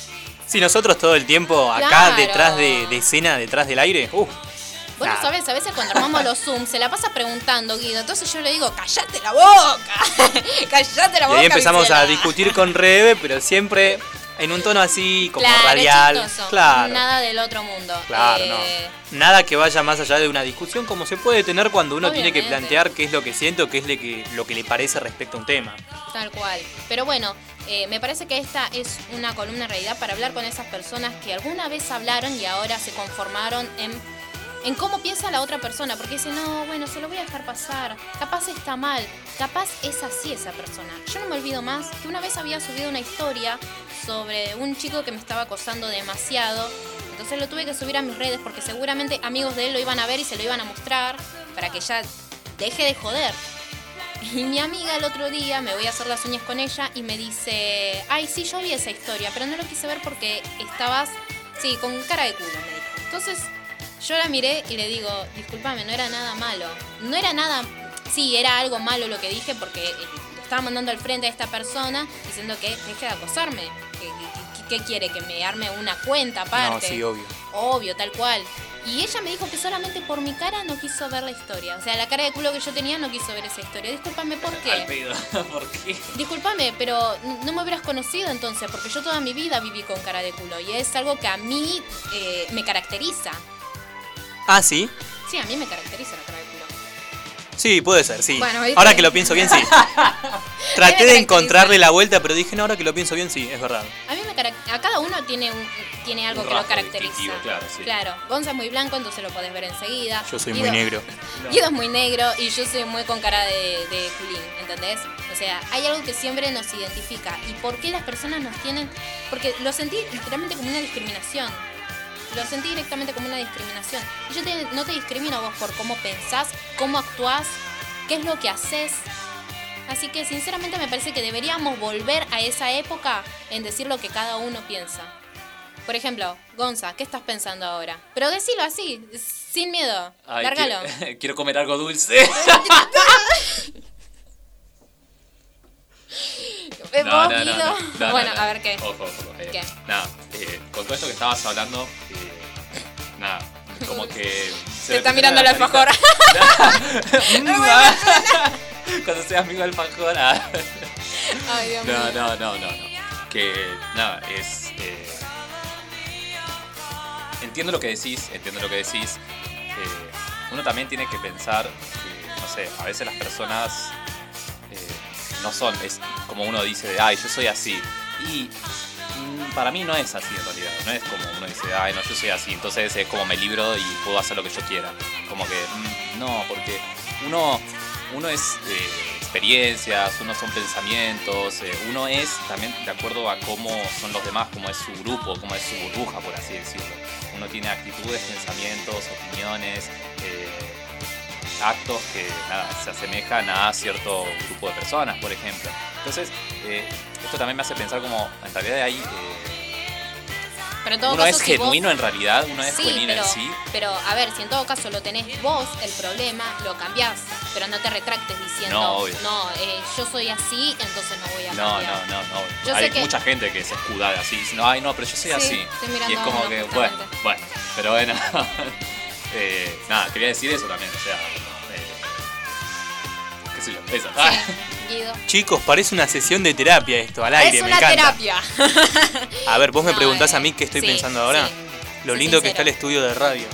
Si nosotros todo el tiempo acá Claro. detrás de, de escena, detrás del aire, uh, Vos no Nah. sabés, a veces cuando armamos los Zoom se la pasa preguntando, Guido. Entonces yo le digo, callate la boca. *laughs* callate la Y boca. ahí empezamos a Vicela". discutir con Rebe, pero siempre en un tono así como Claro, radial. chistoso. Claro. Nada del otro mundo. Claro, Eh, no. Nada que vaya más allá de una discusión como se puede tener cuando uno tiene que plantear qué es lo que siente o qué es lo que, lo que le parece respecto a un tema. Tal cual. Pero bueno, eh, me parece que esta es una columna en realidad para hablar con esas personas que alguna vez hablaron y ahora se conformaron en, en cómo piensa la otra persona. Porque dicen, no, bueno, se lo voy a dejar pasar. Capaz está mal. Capaz es así esa persona. Yo no me olvido más que una vez había subido una historia sobre un chico que me estaba acosando demasiado. Entonces lo tuve que subir a mis redes porque seguramente amigos de él lo iban a ver y se lo iban a mostrar para que ya deje de joder. Y mi amiga el otro día, me voy a hacer las uñas con ella y me dice, ay, sí, yo vi esa historia, pero no lo quise ver porque estabas, sí, con cara de culo, me dijo. Entonces yo la miré y le digo, discúlpame, no era nada malo. No era nada, sí, era algo malo lo que dije porque eh, lo estaba mandando al frente a esta persona diciendo que deje de acosarme. ¿Qué, qué- qué- qué quiere? ¿Que me arme una cuenta aparte? No, sí, obvio. Obvio, tal cual. Y ella me dijo que solamente por mi cara no quiso ver la historia. O sea, la cara de culo que yo tenía no quiso ver esa historia. Discúlpame, ¿por Al qué? pedo. *laughs* ¿Por qué? Discúlpame, pero no me hubieras conocido entonces, porque yo toda mi vida viví con cara de culo. Y es algo que a mí eh, me caracteriza. Ah, sí. Sí, a mí me caracteriza la cara de culo. Sí, puede ser, sí. Bueno, ¿viste? ahora que lo pienso bien, sí. *laughs* Traté de encontrarle la vuelta, pero dije, no, ahora que lo pienso bien, sí, es verdad. A mí me carac- a cada uno tiene un, tiene algo Un que lo rasgo caracteriza. distintivo, claro, sí. Claro, Gonza es muy blanco, entonces lo podés ver enseguida. Yo soy Guido- muy negro. *laughs* Guido es muy negro y yo soy muy con cara de, de culín, ¿entendés? O sea, hay algo que siempre nos identifica. ¿Y por qué las personas nos tienen...? Porque lo sentí literalmente como una discriminación. Lo sentí directamente como una discriminación. Y yo te- no te discrimino a vos por cómo pensás, cómo actuás, qué es lo que haces. Así que sinceramente me parece que deberíamos volver a esa época en decir lo que cada uno piensa. Por ejemplo, Gonza, ¿qué estás pensando ahora? Pero decilo así, sin miedo. Ay, Lárgalo. Quiero, *laughs* quiero comer algo dulce. *laughs* ¿Ves No, no, no, bueno, no. a ver qué. Ojo, ojo, eh, ¿Qué? Nada, eh, con todo esto que estabas hablando, eh, nada, como que. Te está mirando el alfajor. *laughs* *laughs* *laughs* Cuando seas amigo del alfajor. ah. Ay, Dios No, mío. no, no, no, no. Que nada, es. eh, entiendo lo que decís, entiendo lo que decís. Eh, uno también tiene que pensar que, no sé, a veces las personas eh, no son, es como uno dice de, ay, yo soy así. Y para mí no es así en realidad. No es como uno dice, ay, no, yo soy así. Entonces es como me libro y puedo hacer lo que yo quiera. Como que, mm, no, porque uno, uno es eh, experiencias, uno son pensamientos, eh, uno es también de acuerdo a cómo son los demás, cómo es su grupo, cómo es su burbuja, por así decirlo. Uno tiene actitudes, pensamientos, opiniones, eh, actos que nada, se asemejan a cierto grupo de personas, por ejemplo. Entonces, eh, esto también me hace pensar como, en realidad hay... Pero en todo uno caso, es si vos- genuino en realidad, uno es Sí, genuino en sí. pero a ver, si en todo caso lo tenés vos, el problema, lo cambiás. Pero no te retractes diciendo, No, obvio. no, eh, yo soy así, entonces no voy a No, cambiar. no, no, no. Yo Hay sé que- mucha gente que se escuda de así, diciendo, ay, no, pero yo soy Sí, así. estoy Y es como que, bueno, bueno, pero bueno. *laughs* eh, nada, quería decir eso también, o sea, eh, qué sé yo, eso. Ah. Guido. Chicos, parece una sesión de terapia esto, al aire, es me una encanta. terapia. *laughs* A ver, vos me No, preguntás eh, a mí qué estoy sí, pensando ahora. sí. Lo lindo que está el estudio de radio.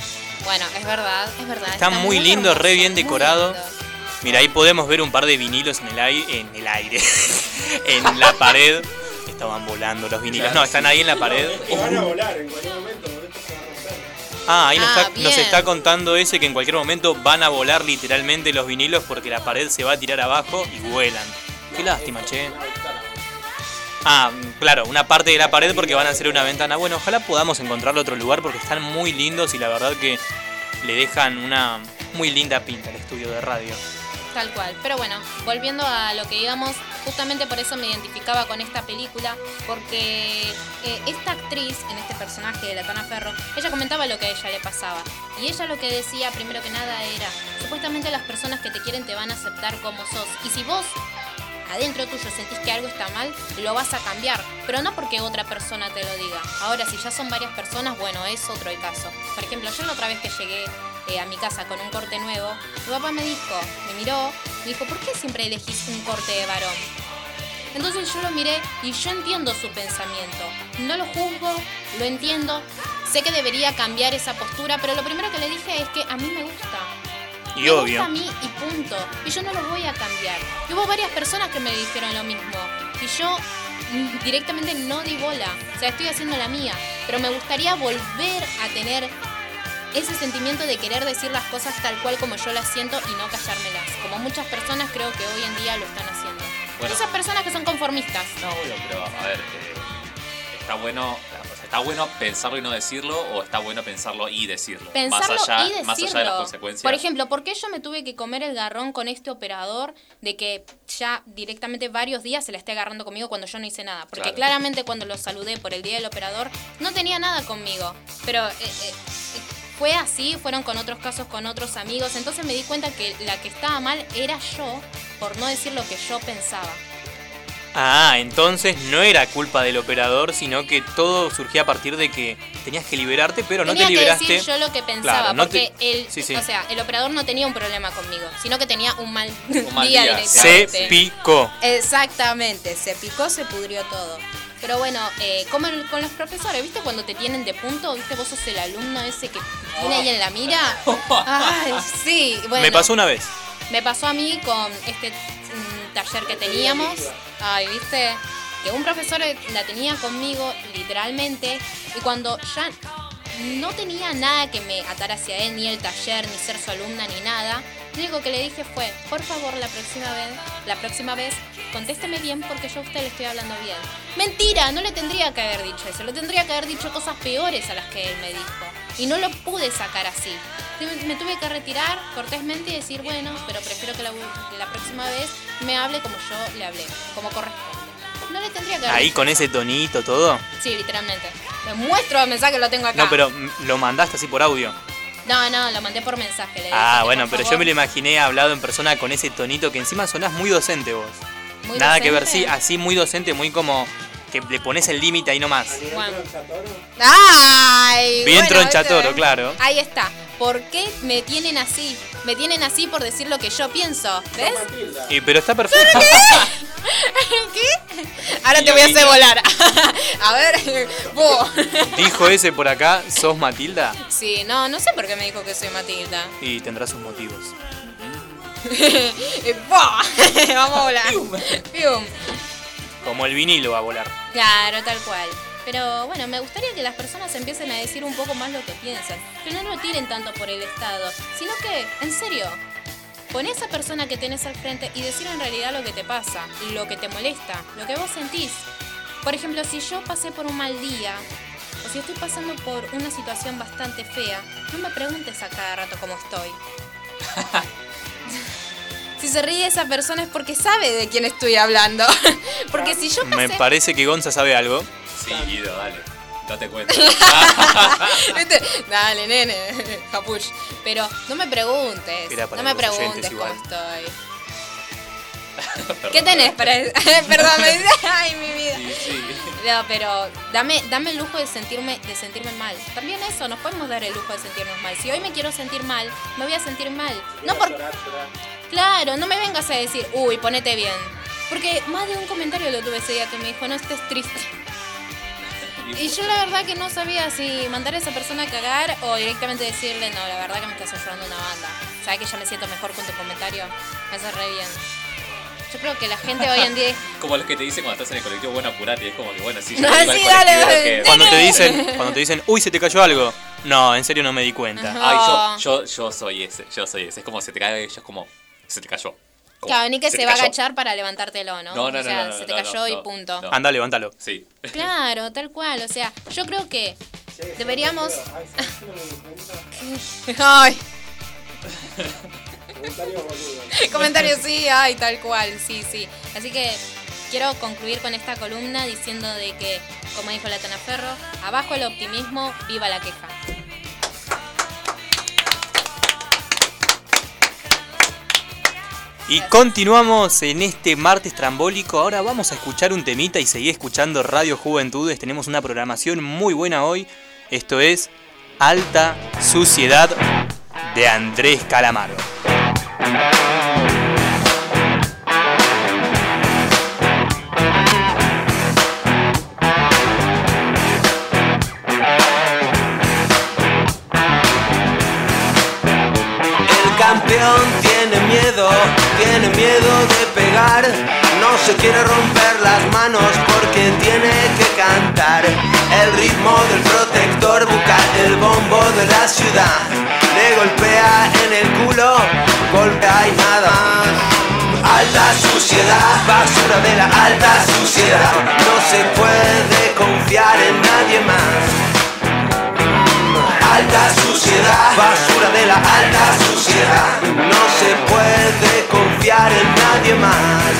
bueno, es verdad, es verdad. Está, muy, lindo, hermoso, re bien decorado. Mira, ahí podemos ver un par de vinilos en el aire, en el aire, *laughs* en la pared. Estaban volando los vinilos. Claro, No, están ahí en la pared. Van a volar en cualquier momento, Ah, ahí nos, Ah, está, nos bien. está contando ese que en cualquier momento van a volar literalmente los vinilos porque la pared se va a tirar abajo y vuelan. Qué lástima, che. Ah, claro, una parte de la pared porque van a hacer una ventana. Bueno, ojalá podamos encontrarle otro lugar porque están muy lindos y la verdad que le dejan una muy linda pinta al estudio de radio. Tal cual. Pero bueno, volviendo a lo que íbamos, justamente por eso me identificaba con esta película, porque eh, esta actriz, en este personaje de la Tana Ferro, ella comentaba lo que a ella le pasaba. Y ella lo que decía, primero que nada, era, supuestamente las personas que te quieren te van a aceptar como sos. Y si vos adentro tuyo sentís que algo está mal, lo vas a cambiar, pero no porque otra persona te lo diga. Ahora, si ya son varias personas, bueno, es otro el caso. Por ejemplo, yo la otra vez que llegué eh, a mi casa con un corte nuevo, mi papá me dijo, me miró, me dijo, ¿por qué siempre elegís un corte de varón? Entonces yo lo miré y yo entiendo su pensamiento. No lo juzgo, lo entiendo. Sé que debería cambiar esa postura, pero lo primero que le dije es que a mí me gusta. Y me obvio. gusta a mí y punto. Y yo no lo voy a cambiar. Y hubo varias personas que me dijeron lo mismo. Y yo directamente no di bola. O sea, estoy haciendo la mía. Pero me gustaría volver a tener ese sentimiento de querer decir las cosas tal cual como yo las siento y no callármelas. Como muchas personas creo que hoy en día lo están haciendo. Bueno. Esas personas que son conformistas. No, bueno, pero a ver, eh, está bueno, está bueno pensarlo y no decirlo, o está bueno pensarlo y decirlo. Pensarlo más allá, y decirlo. más allá de las consecuencias. Por ejemplo, ¿por qué yo me tuve que comer el garrón con este operador de que ya directamente varios días se la esté agarrando conmigo cuando yo no hice nada? Porque Claro. claramente cuando lo saludé por el día del operador no tenía nada conmigo. Pero eh, eh, fue así, fueron con otros casos con otros amigos. Entonces me di cuenta que la que estaba mal era yo por no decir lo que yo pensaba. Ah, entonces no era culpa del operador, sino que todo surgía a partir de que tenías que liberarte, pero no tenía te liberaste. que decir yo lo que pensaba, Claro, no porque te- el, Sí, sí. o sea, el operador no tenía un problema conmigo, sino que tenía un mal, mal día, día. Se picó. Exactamente, se picó, se pudrió todo. Pero bueno, eh, como el- con los profesores, ¿viste? Cuando te tienen de punto, ¿viste? Vos sos el alumno ese que tiene ahí en la mira. *laughs* Ay, sí, bueno. Me pasó una vez. Me pasó a mí con este mm, taller que teníamos. Ay, viste, que un profesor la tenía conmigo literalmente y cuando ya no tenía nada que me atara hacia él, ni el taller, ni ser su alumna, ni nada, lo único que le dije fue, por favor, la próxima vez, la próxima vez, contésteme bien porque yo a usted le estoy hablando bien. Mentira, no le tendría que haber dicho eso, le tendría que haber dicho cosas peores a las que él me dijo. Y no lo pude sacar así. Me- tuve que retirar cortésmente y decir, bueno, pero prefiero que la, la próxima vez me hable como yo le hablé, como corresponde. No le tendría que haber Ahí dicho con ese tonito, todo. Sí, literalmente. Me muestro el mensaje, lo tengo acá. No, pero lo mandaste así por audio. No, no, lo mandé por mensaje. Le Ah, bueno, pero yo me lo imaginé hablado en persona con ese tonito que encima sonás muy docente vos. muy Nada que ver, sí, así muy docente, muy como que le pones el límite ahí nomás. Bueno. ¡Ay! Bien bueno, tronchatoro, ¿viste? claro. Ahí está. ¿Por qué me tienen así? Me tienen así por decir lo que yo pienso. ¿Ves? Y, pero está perfecto. ¿Qué? *laughs* Ahora te voy a hacer volar. *laughs* a ver, vos. Dijo ese por acá, ¿sos Matilda? Sí, no, no sé por qué me dijo que soy Matilda. Y tendrá sus motivos. *laughs* Vamos a volar. Pium. Como el vinilo va a volar. Claro, tal cual. Pero bueno, me gustaría que las personas empiecen a decir un poco más lo que piensan. Que no lo tiren tanto por el Estado, sino que, en serio, pon a esa persona que tenés al frente y decir en realidad lo que te pasa, lo que te molesta, lo que vos sentís. Por ejemplo, si yo pasé por un mal día, o si estoy pasando por una situación bastante fea, no me preguntes a cada rato cómo estoy. *laughs* si se ríe esa persona es porque sabe de quién estoy hablando. *laughs* porque si yo pasé... Me parece que Gonza sabe algo. Sí, Guido, dale. Date cuenta. *laughs* *laughs* ¿Viste? Dale, nene, *laughs* capuch. Pero no me preguntes. Era para No me los oyentes preguntes cómo igual. estoy. ¿Qué tenés para Perdón, me dice. Ay, mi vida. Sí, sí. No, pero dame, dame el lujo de sentirme, de sentirme mal. También eso, nos podemos dar el lujo de sentirnos mal. Si hoy me quiero sentir mal, me voy a sentir mal. No por. Claro, no me vengas a decir, uy, ponete bien. Porque más de un comentario lo tuve ese día que me dijo, no estés triste. Y yo la verdad que no sabía si mandar a esa persona a cagar o directamente decirle, no, la verdad que me estás ayudando una banda. ¿Sabes que ya me siento mejor con tu comentario? Me hace re bien. Yo creo que la gente hoy en día... *laughs* Como los que te dicen cuando estás en el colectivo, bueno, apurate. Es como que, bueno, sí, yo No, *laughs* sí, colectivo, dale, que- Cuando te dicen, *laughs* cuando te dicen, uy, se te cayó algo. No, en serio no me di cuenta. Ay, yo, yo, yo soy ese, yo soy ese. Es como se te cae, yo es como, se te cayó. Claro, ni que se, va a agachar para levantártelo, ¿no? No, no, o sea, no, no, se te no, cayó no, y no, punto. no. Anda, levántalo. Sí. Claro, tal cual. O sea, yo creo que deberíamos... *laughs* Ay, comentarios *laughs* sí, ay, tal cual, sí, sí. Así que quiero concluir con esta columna diciendo de que, como dijo la Ferro, abajo el optimismo, viva la queja. Y continuamos en este martes trambólico. Ahora vamos a escuchar un temita y seguir escuchando Radio Juventudes. Tenemos una programación muy buena hoy. Esto es Alta Suciedad de Andrés Calamaro. El campeón tiene miedo, tiene miedo de pegar. No se quiere romper las manos porque tiene que cantar. El ritmo del protector bucal, el bombo de la ciudad. Le golpea en el culo, golpea y nada. Alta suciedad, basura de la alta suciedad. No se puede confiar en nadie más. Alta suciedad, basura de la alta suciedad. No se puede confiar en nadie más.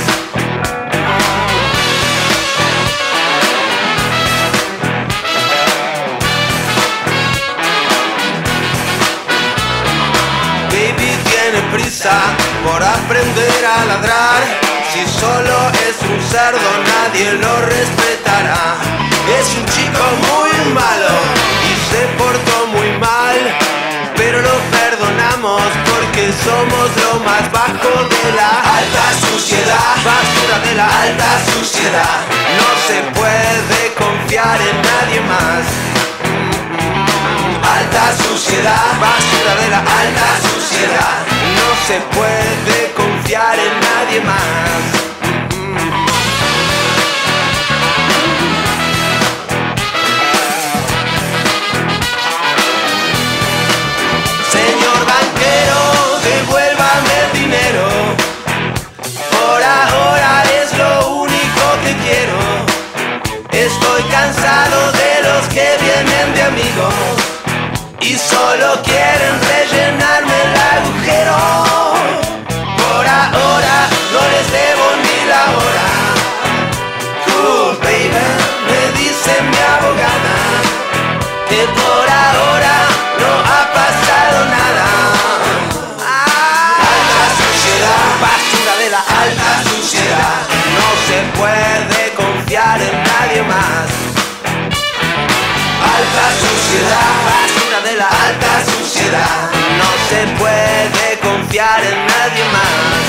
Baby tiene prisa por aprender a ladrar. Si solo es un cerdo, nadie lo respetará. Es un chico muy malo se portó muy mal. Pero lo perdonamos porque somos lo más bajo de la alta suciedad. Basura de la alta suciedad. No se puede confiar en nadie más. Alta suciedad, basura de la alta suciedad. No se puede confiar en nadie más. Y solo quieren rellenarme el agujero. Por ahora no les debo ni la hora. Cool baby, me dice mi abogada que por suciedad, basura de la alta suciedad. No se puede confiar en nadie más.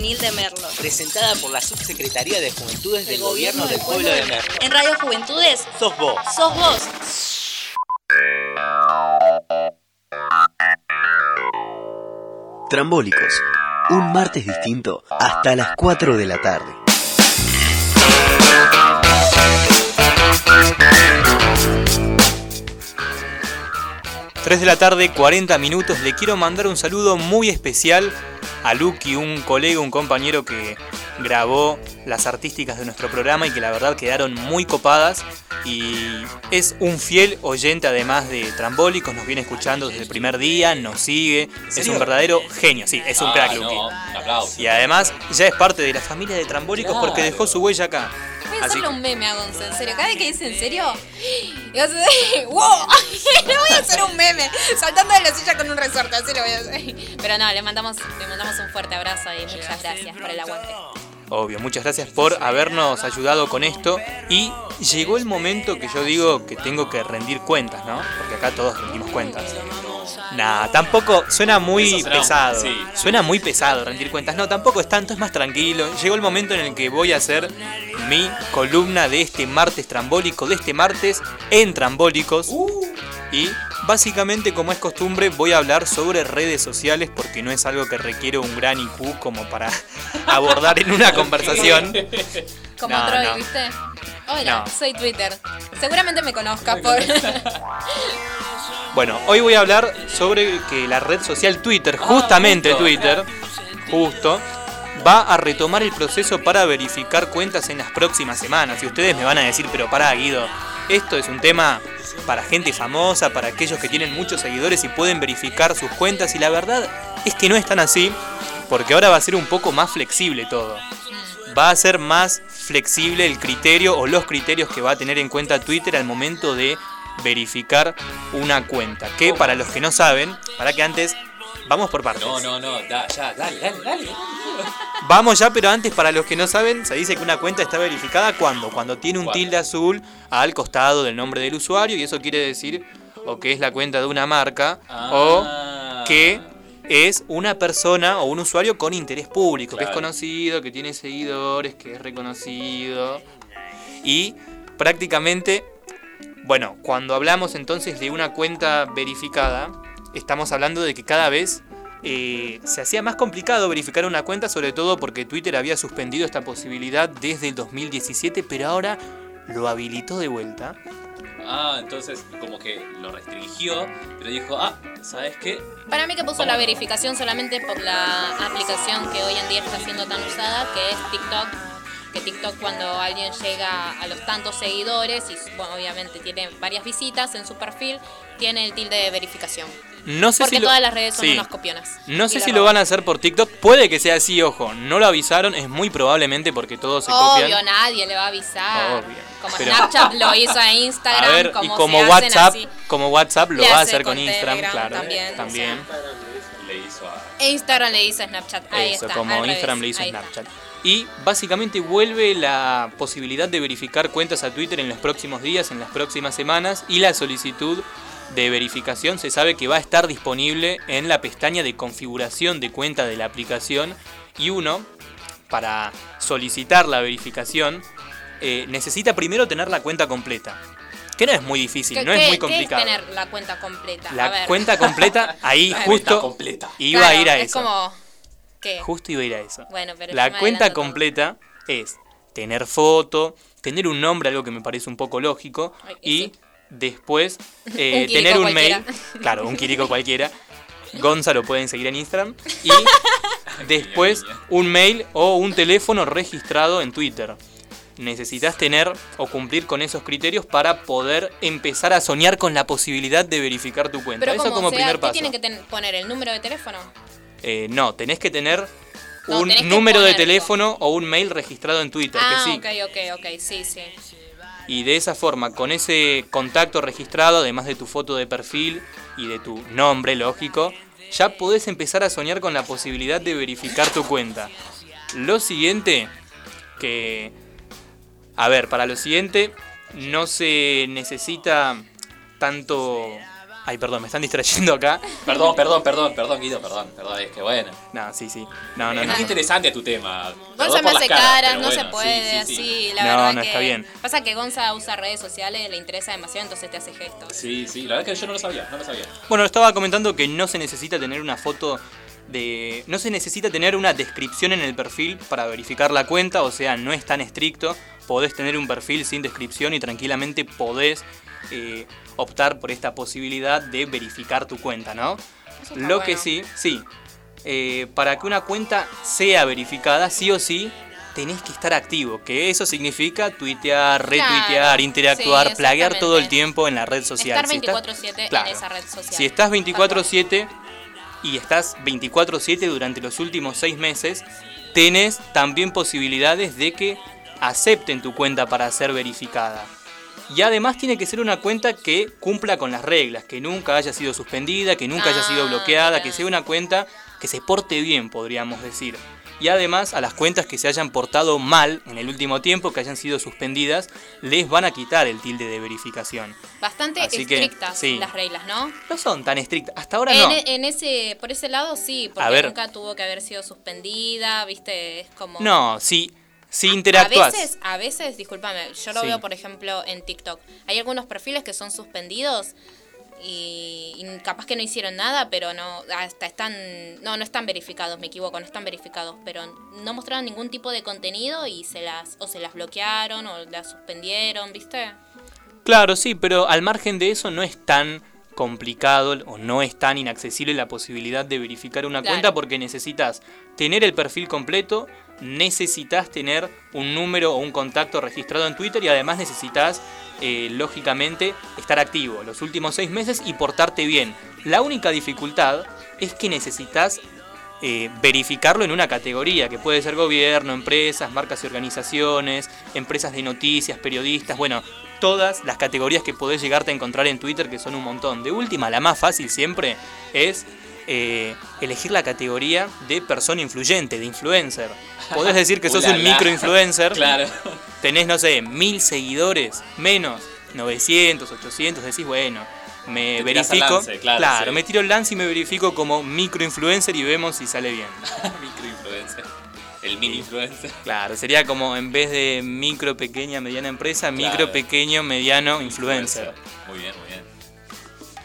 Juvenil de Merlo. Presentada por la Subsecretaría de Juventudes del Gobierno del Pueblo de Merlo. En Radio Juventudes Sos vos. sos vos. Trambólicos. Un martes distinto hasta las 4 de la tarde. 3 de la tarde, 40 minutos. Le quiero mandar un saludo muy especial a Lucky, un colega, un compañero que grabó las artísticas de nuestro programa y que la verdad quedaron muy copadas. y es un fiel oyente además de Trambólicos, nos viene escuchando desde el primer día, nos sigue, es un verdadero genio, sí, es un Ah, crack no, Luqui. un aplauso. Y además ya es parte de la familia de Trambólicos porque dejó su huella acá. Voy a hacerle un meme a Gonza, en serio. Cada vez que dice en serio, y vas a decir, ¡wow! *laughs* Le voy a hacer un meme, saltando de la silla con un resorte, así lo voy a hacer. Pero no, le mandamos, le mandamos un fuerte abrazo y muchas gracias por el aguante. Obvio, muchas gracias por habernos ayudado con esto. Y llegó el momento que yo digo que tengo que rendir cuentas, ¿no? Porque acá todos rendimos cuentas. Nah, tampoco suena muy será- pesado. sí. Suena muy pesado rendir cuentas. No, tampoco es tanto, es más tranquilo. Llegó el momento en el que voy a hacer mi columna de este martes trambólico, de este martes en trambólicos. Y básicamente, como es costumbre, voy a hablar sobre redes sociales porque no es algo que requiere un gran IQ como para *laughs* abordar en una conversación. Como No, Troy, no. ¿viste? Hola, No. soy Twitter. Seguramente me conozcas por. *laughs* Bueno, hoy voy a hablar sobre que la red social Twitter, justamente justo. Twitter, justo, va a retomar el proceso para verificar cuentas en las próximas semanas. Y ustedes me van a decir, pero pará, Guido, esto es un tema para gente famosa, para aquellos que tienen muchos seguidores y pueden verificar sus cuentas. Y la verdad es que no es tan así, porque ahora va a ser un poco más flexible todo. Va a ser más flexible el criterio o los criterios que va a tener en cuenta Twitter al momento de verificar una cuenta. Que para los que no saben, para que antes, vamos por partes. No, no, no, da, ya, dale, dale, dale. Vamos ya, pero antes para los que no saben, se dice que una cuenta está verificada cuando, cuando tiene un ¿Cuándo? tilde azul al costado del nombre del usuario y eso quiere decir o que es la cuenta de una marca Ah. o que es una persona o un usuario con interés público, que es conocido, que tiene seguidores, que es reconocido y prácticamente, bueno, cuando hablamos entonces de una cuenta verificada, estamos hablando de que cada vez eh, se hacía más complicado verificar una cuenta, sobre todo porque Twitter había suspendido esta posibilidad desde el 2017, pero ahora lo habilitó de vuelta. Ah, entonces como que lo restringió, pero dijo, ah, ¿sabes qué? Para mí que puso la verificación solamente por la aplicación que hoy en día está siendo tan usada, que es TikTok. Que TikTok cuando alguien llega a los tantos seguidores y bueno, obviamente tiene varias visitas en su perfil, tiene el tilde de verificación. No sé Porque si lo- todas las redes son sí. unas copionas. No sé si lo van a hacer por TikTok, puede que sea así, ojo, no lo avisaron, es muy probablemente porque todos se Obvio, copian. nadie le va a avisar. Obvio. Como Pero- Snapchat lo *laughs* hizo a Instagram, A ver, y como, WhatsApp, como WhatsApp lo va a hace hacer con con Instagram, Telegram claro. también, también. Hizo Instagram le dice a Snapchat. Ahí Eso, está. como al revés, Instagram le hizo a está. Y básicamente vuelve la posibilidad de verificar cuentas a Twitter en los próximos días, en las próximas semanas, y la solicitud de verificación se sabe que va a estar disponible en la pestaña de configuración de cuenta de la aplicación y uno, para solicitar la verificación, eh, necesita primero tener la cuenta completa. Que no es muy difícil, ¿Qué- no es muy qué complicado. tener la cuenta completa? A La ver. cuenta completa, ahí *laughs* justo Cuenta completa. iba Claro, a ir a es eso. como... ¿Qué? Justo iba a ir a eso. Bueno, pero La cuenta completa es tener foto, tener un nombre, algo que me parece un poco lógico, Ay, y sí. después *laughs* eh, Un tener un cualquiera. mail, claro, un quirico cualquiera. *laughs* Gonza lo pueden seguir en Instagram. *laughs* Y después un mail o un teléfono registrado en Twitter. Necesitas tener o cumplir con esos criterios para poder empezar a soñar con la posibilidad de verificar tu cuenta. Pero Eso como, como o sea, primer ¿qué paso. tienen que poner? ¿El número de teléfono? Eh, no, tenés que tener No, un número de teléfono o un mail registrado en Twitter, Ah, que sí. ok, ok, ok, sí, sí. Y de esa forma, con ese contacto registrado, además de tu foto de perfil y de tu nombre, lógico, ya podés empezar a soñar con la posibilidad de verificar tu cuenta. Lo siguiente, que... A ver, para lo siguiente, no se necesita tanto... Ay, perdón, me están distrayendo acá. Perdón, perdón, perdón, perdón, Guido, perdón, perdón, es que bueno. No, sí, sí. No, no, es no. muy interesante tu tema. Gonza me hace caras, no se puede, sí, sí, sí. así, la No, verdad no, que... está bien. Pasa que Gonza usa redes sociales, le interesa demasiado, entonces te hace gestos. Sí, sí, la verdad es que yo no lo sabía, no lo sabía. Bueno, estaba comentando que no se necesita tener una foto de... No se necesita tener una descripción en el perfil para verificar la cuenta, o sea, no es tan estricto. Podés tener un perfil sin descripción y tranquilamente podés eh, optar por esta posibilidad de verificar tu cuenta, ¿no? Lo que sí, sí. eh, para que una cuenta sea verificada, sí o sí, tenés que estar activo, que eso significa tuitear, Claro, retuitear, interactuar, sí, plaguear todo el tiempo en la red social. Estar Si estás- 24/7 Claro. en esa red social. Si estás 24/7 y estás 24/7 durante los últimos seis meses, tenés también posibilidades de que acepten tu cuenta para ser verificada. Y además tiene que ser una cuenta que cumpla con las reglas, que nunca haya sido suspendida, que nunca haya sido Ah, bloqueada, que sea una cuenta que se porte bien, podríamos decir. Y además a las cuentas que se hayan portado mal en el último tiempo, que hayan sido suspendidas, les van a quitar el tilde de verificación. Bastante Así que, estrictas sí. las reglas, ¿no? No son tan estrictas, hasta ahora en, no. en ese, por ese lado sí, porque A ver. nunca tuvo que haber sido suspendida, viste, es como... No, si, si A interactúas. veces, a veces, discúlpame, yo lo Sí. veo por ejemplo en TikTok. Hay algunos perfiles que son suspendidos y, y capaz que no hicieron nada, pero no, hasta están, no, no están verificados, me equivoco, no están verificados, pero no mostraron ningún tipo de contenido y se las, o se las bloquearon o las suspendieron, ¿viste? Claro, sí, pero al margen de eso no es tan complicado o no es tan inaccesible la posibilidad de verificar una Claro. cuenta porque necesitas tener el perfil completo, necesitas tener un número o un contacto registrado en Twitter y además necesitas, eh, lógicamente, estar activo los últimos seis meses y portarte bien. La única dificultad es que necesitas eh, verificarlo en una categoría, que puede ser gobierno, empresas, marcas y organizaciones, empresas de noticias, periodistas, bueno, todas las categorías que podés llegarte a encontrar en Twitter, que son un montón. De última, la más fácil siempre es eh, elegir la categoría de persona influyente, de influencer. Podés decir que *laughs* sos un microinfluencer. *laughs* Claro. Tenés, no sé, mil seguidores, menos, 900, 800, decís, bueno, me Te verifico. lance, claro, sí. me tiro el lance y me verifico como microinfluencer y vemos si sale bien. *laughs* Microinfluencer. El mini influencer. Claro, sería como en vez de micro, pequeña, mediana empresa, micro, Claro. pequeño, mediano, influencer. Muy bien, muy bien.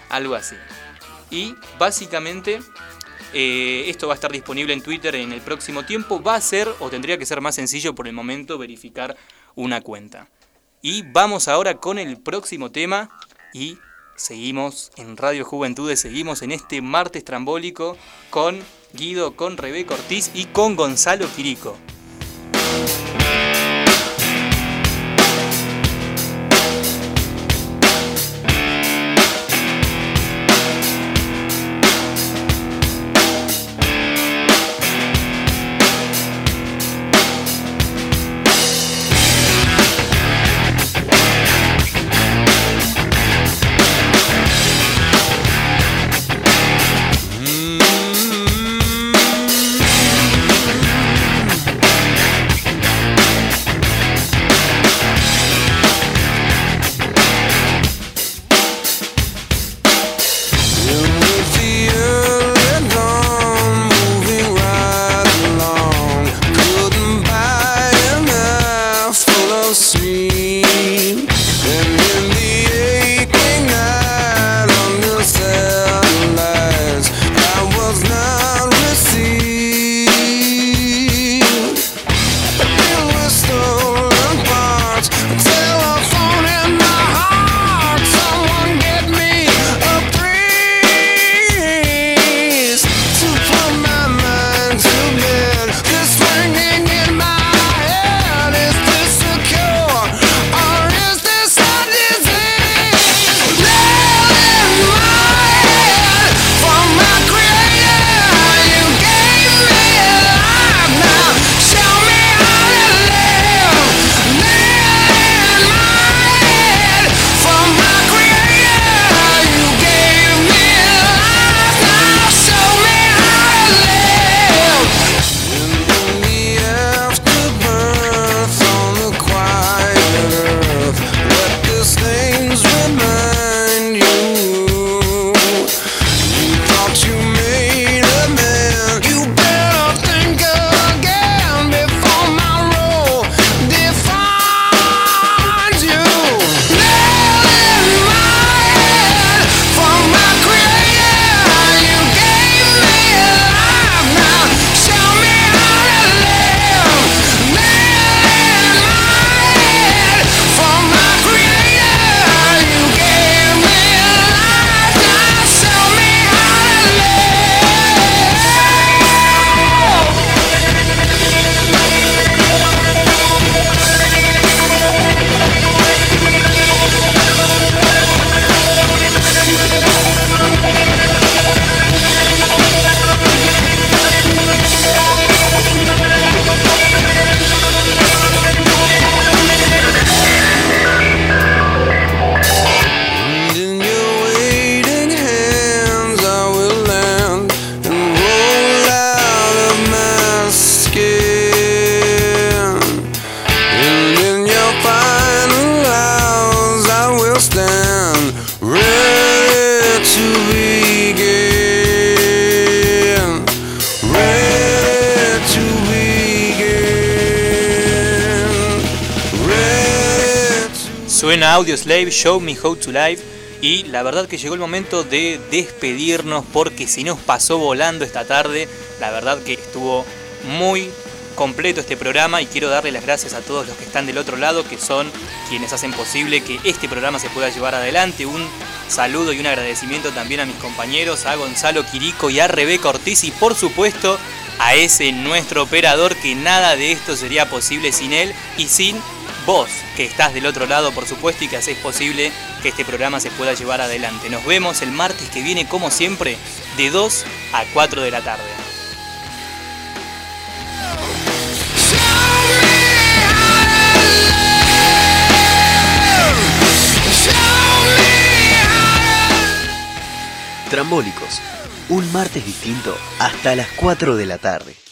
Algo así. Y básicamente eh, esto va a estar disponible en Twitter en el próximo tiempo. Va a ser, o tendría que ser más sencillo por el momento, verificar una cuenta. Y vamos ahora con el próximo tema y seguimos en Radio Juventudes, seguimos en este martes trambólico con Guido, con Rebeca Ortiz y con Gonzalo Quirico. Audio Slave, Show Me How to Live. Y la verdad que llegó el momento de despedirnos porque si nos pasó volando esta tarde. La verdad que estuvo muy completo este programa y quiero darle las gracias a todos los que están del otro lado, que son quienes hacen posible que este programa se pueda llevar adelante. Un saludo y un agradecimiento también a mis compañeros, a Gonzalo Quirico y a Rebeca Ortiz y por supuesto a ese nuestro operador que nada de esto sería posible sin él y sin vos que estás del otro lado por supuesto y que hacéis posible que este programa se pueda llevar adelante. Nos vemos el martes que viene como siempre de 2 a 4 de la tarde. Trambólicos, un martes distinto hasta las 4 de la tarde.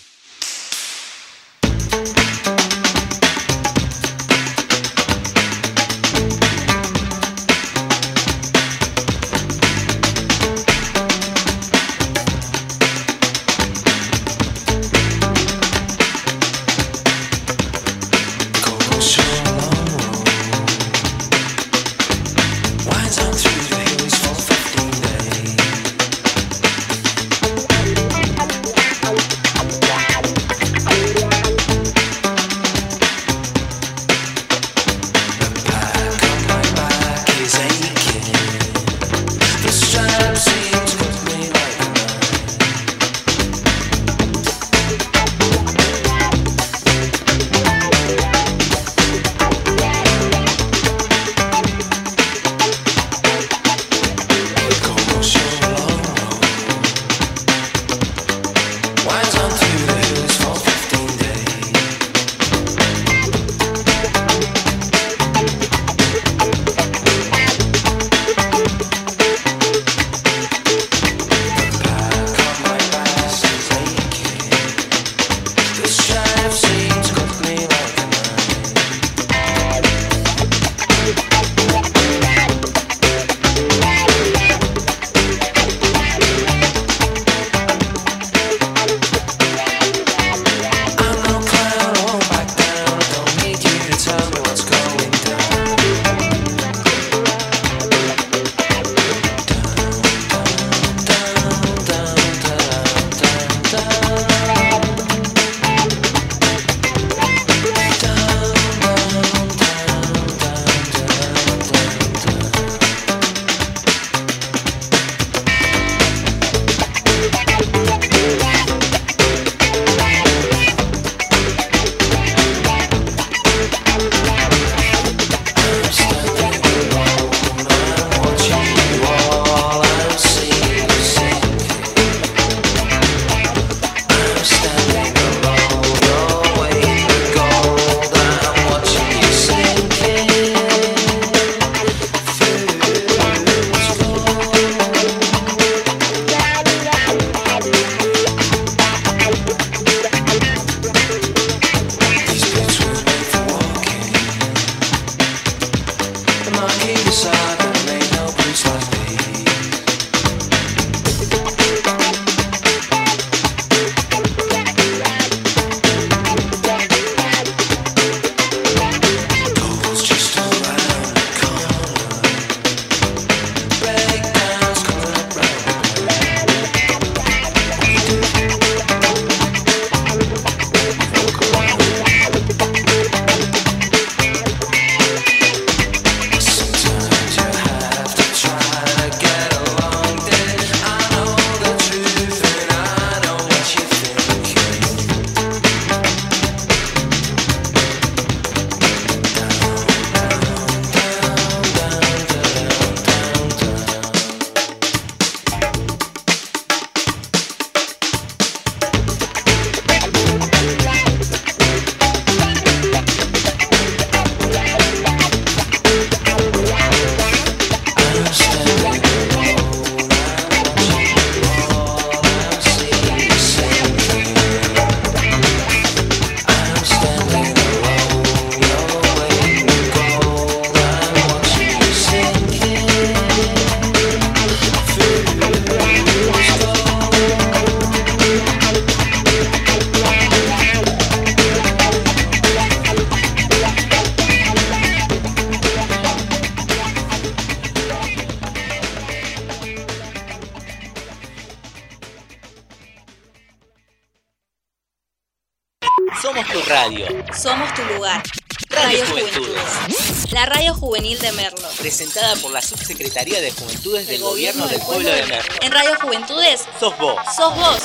Subsecretaría de Juventudes del Gobierno del Pueblo de Merlo. En Radio Juventudes Sos vos. sos vos.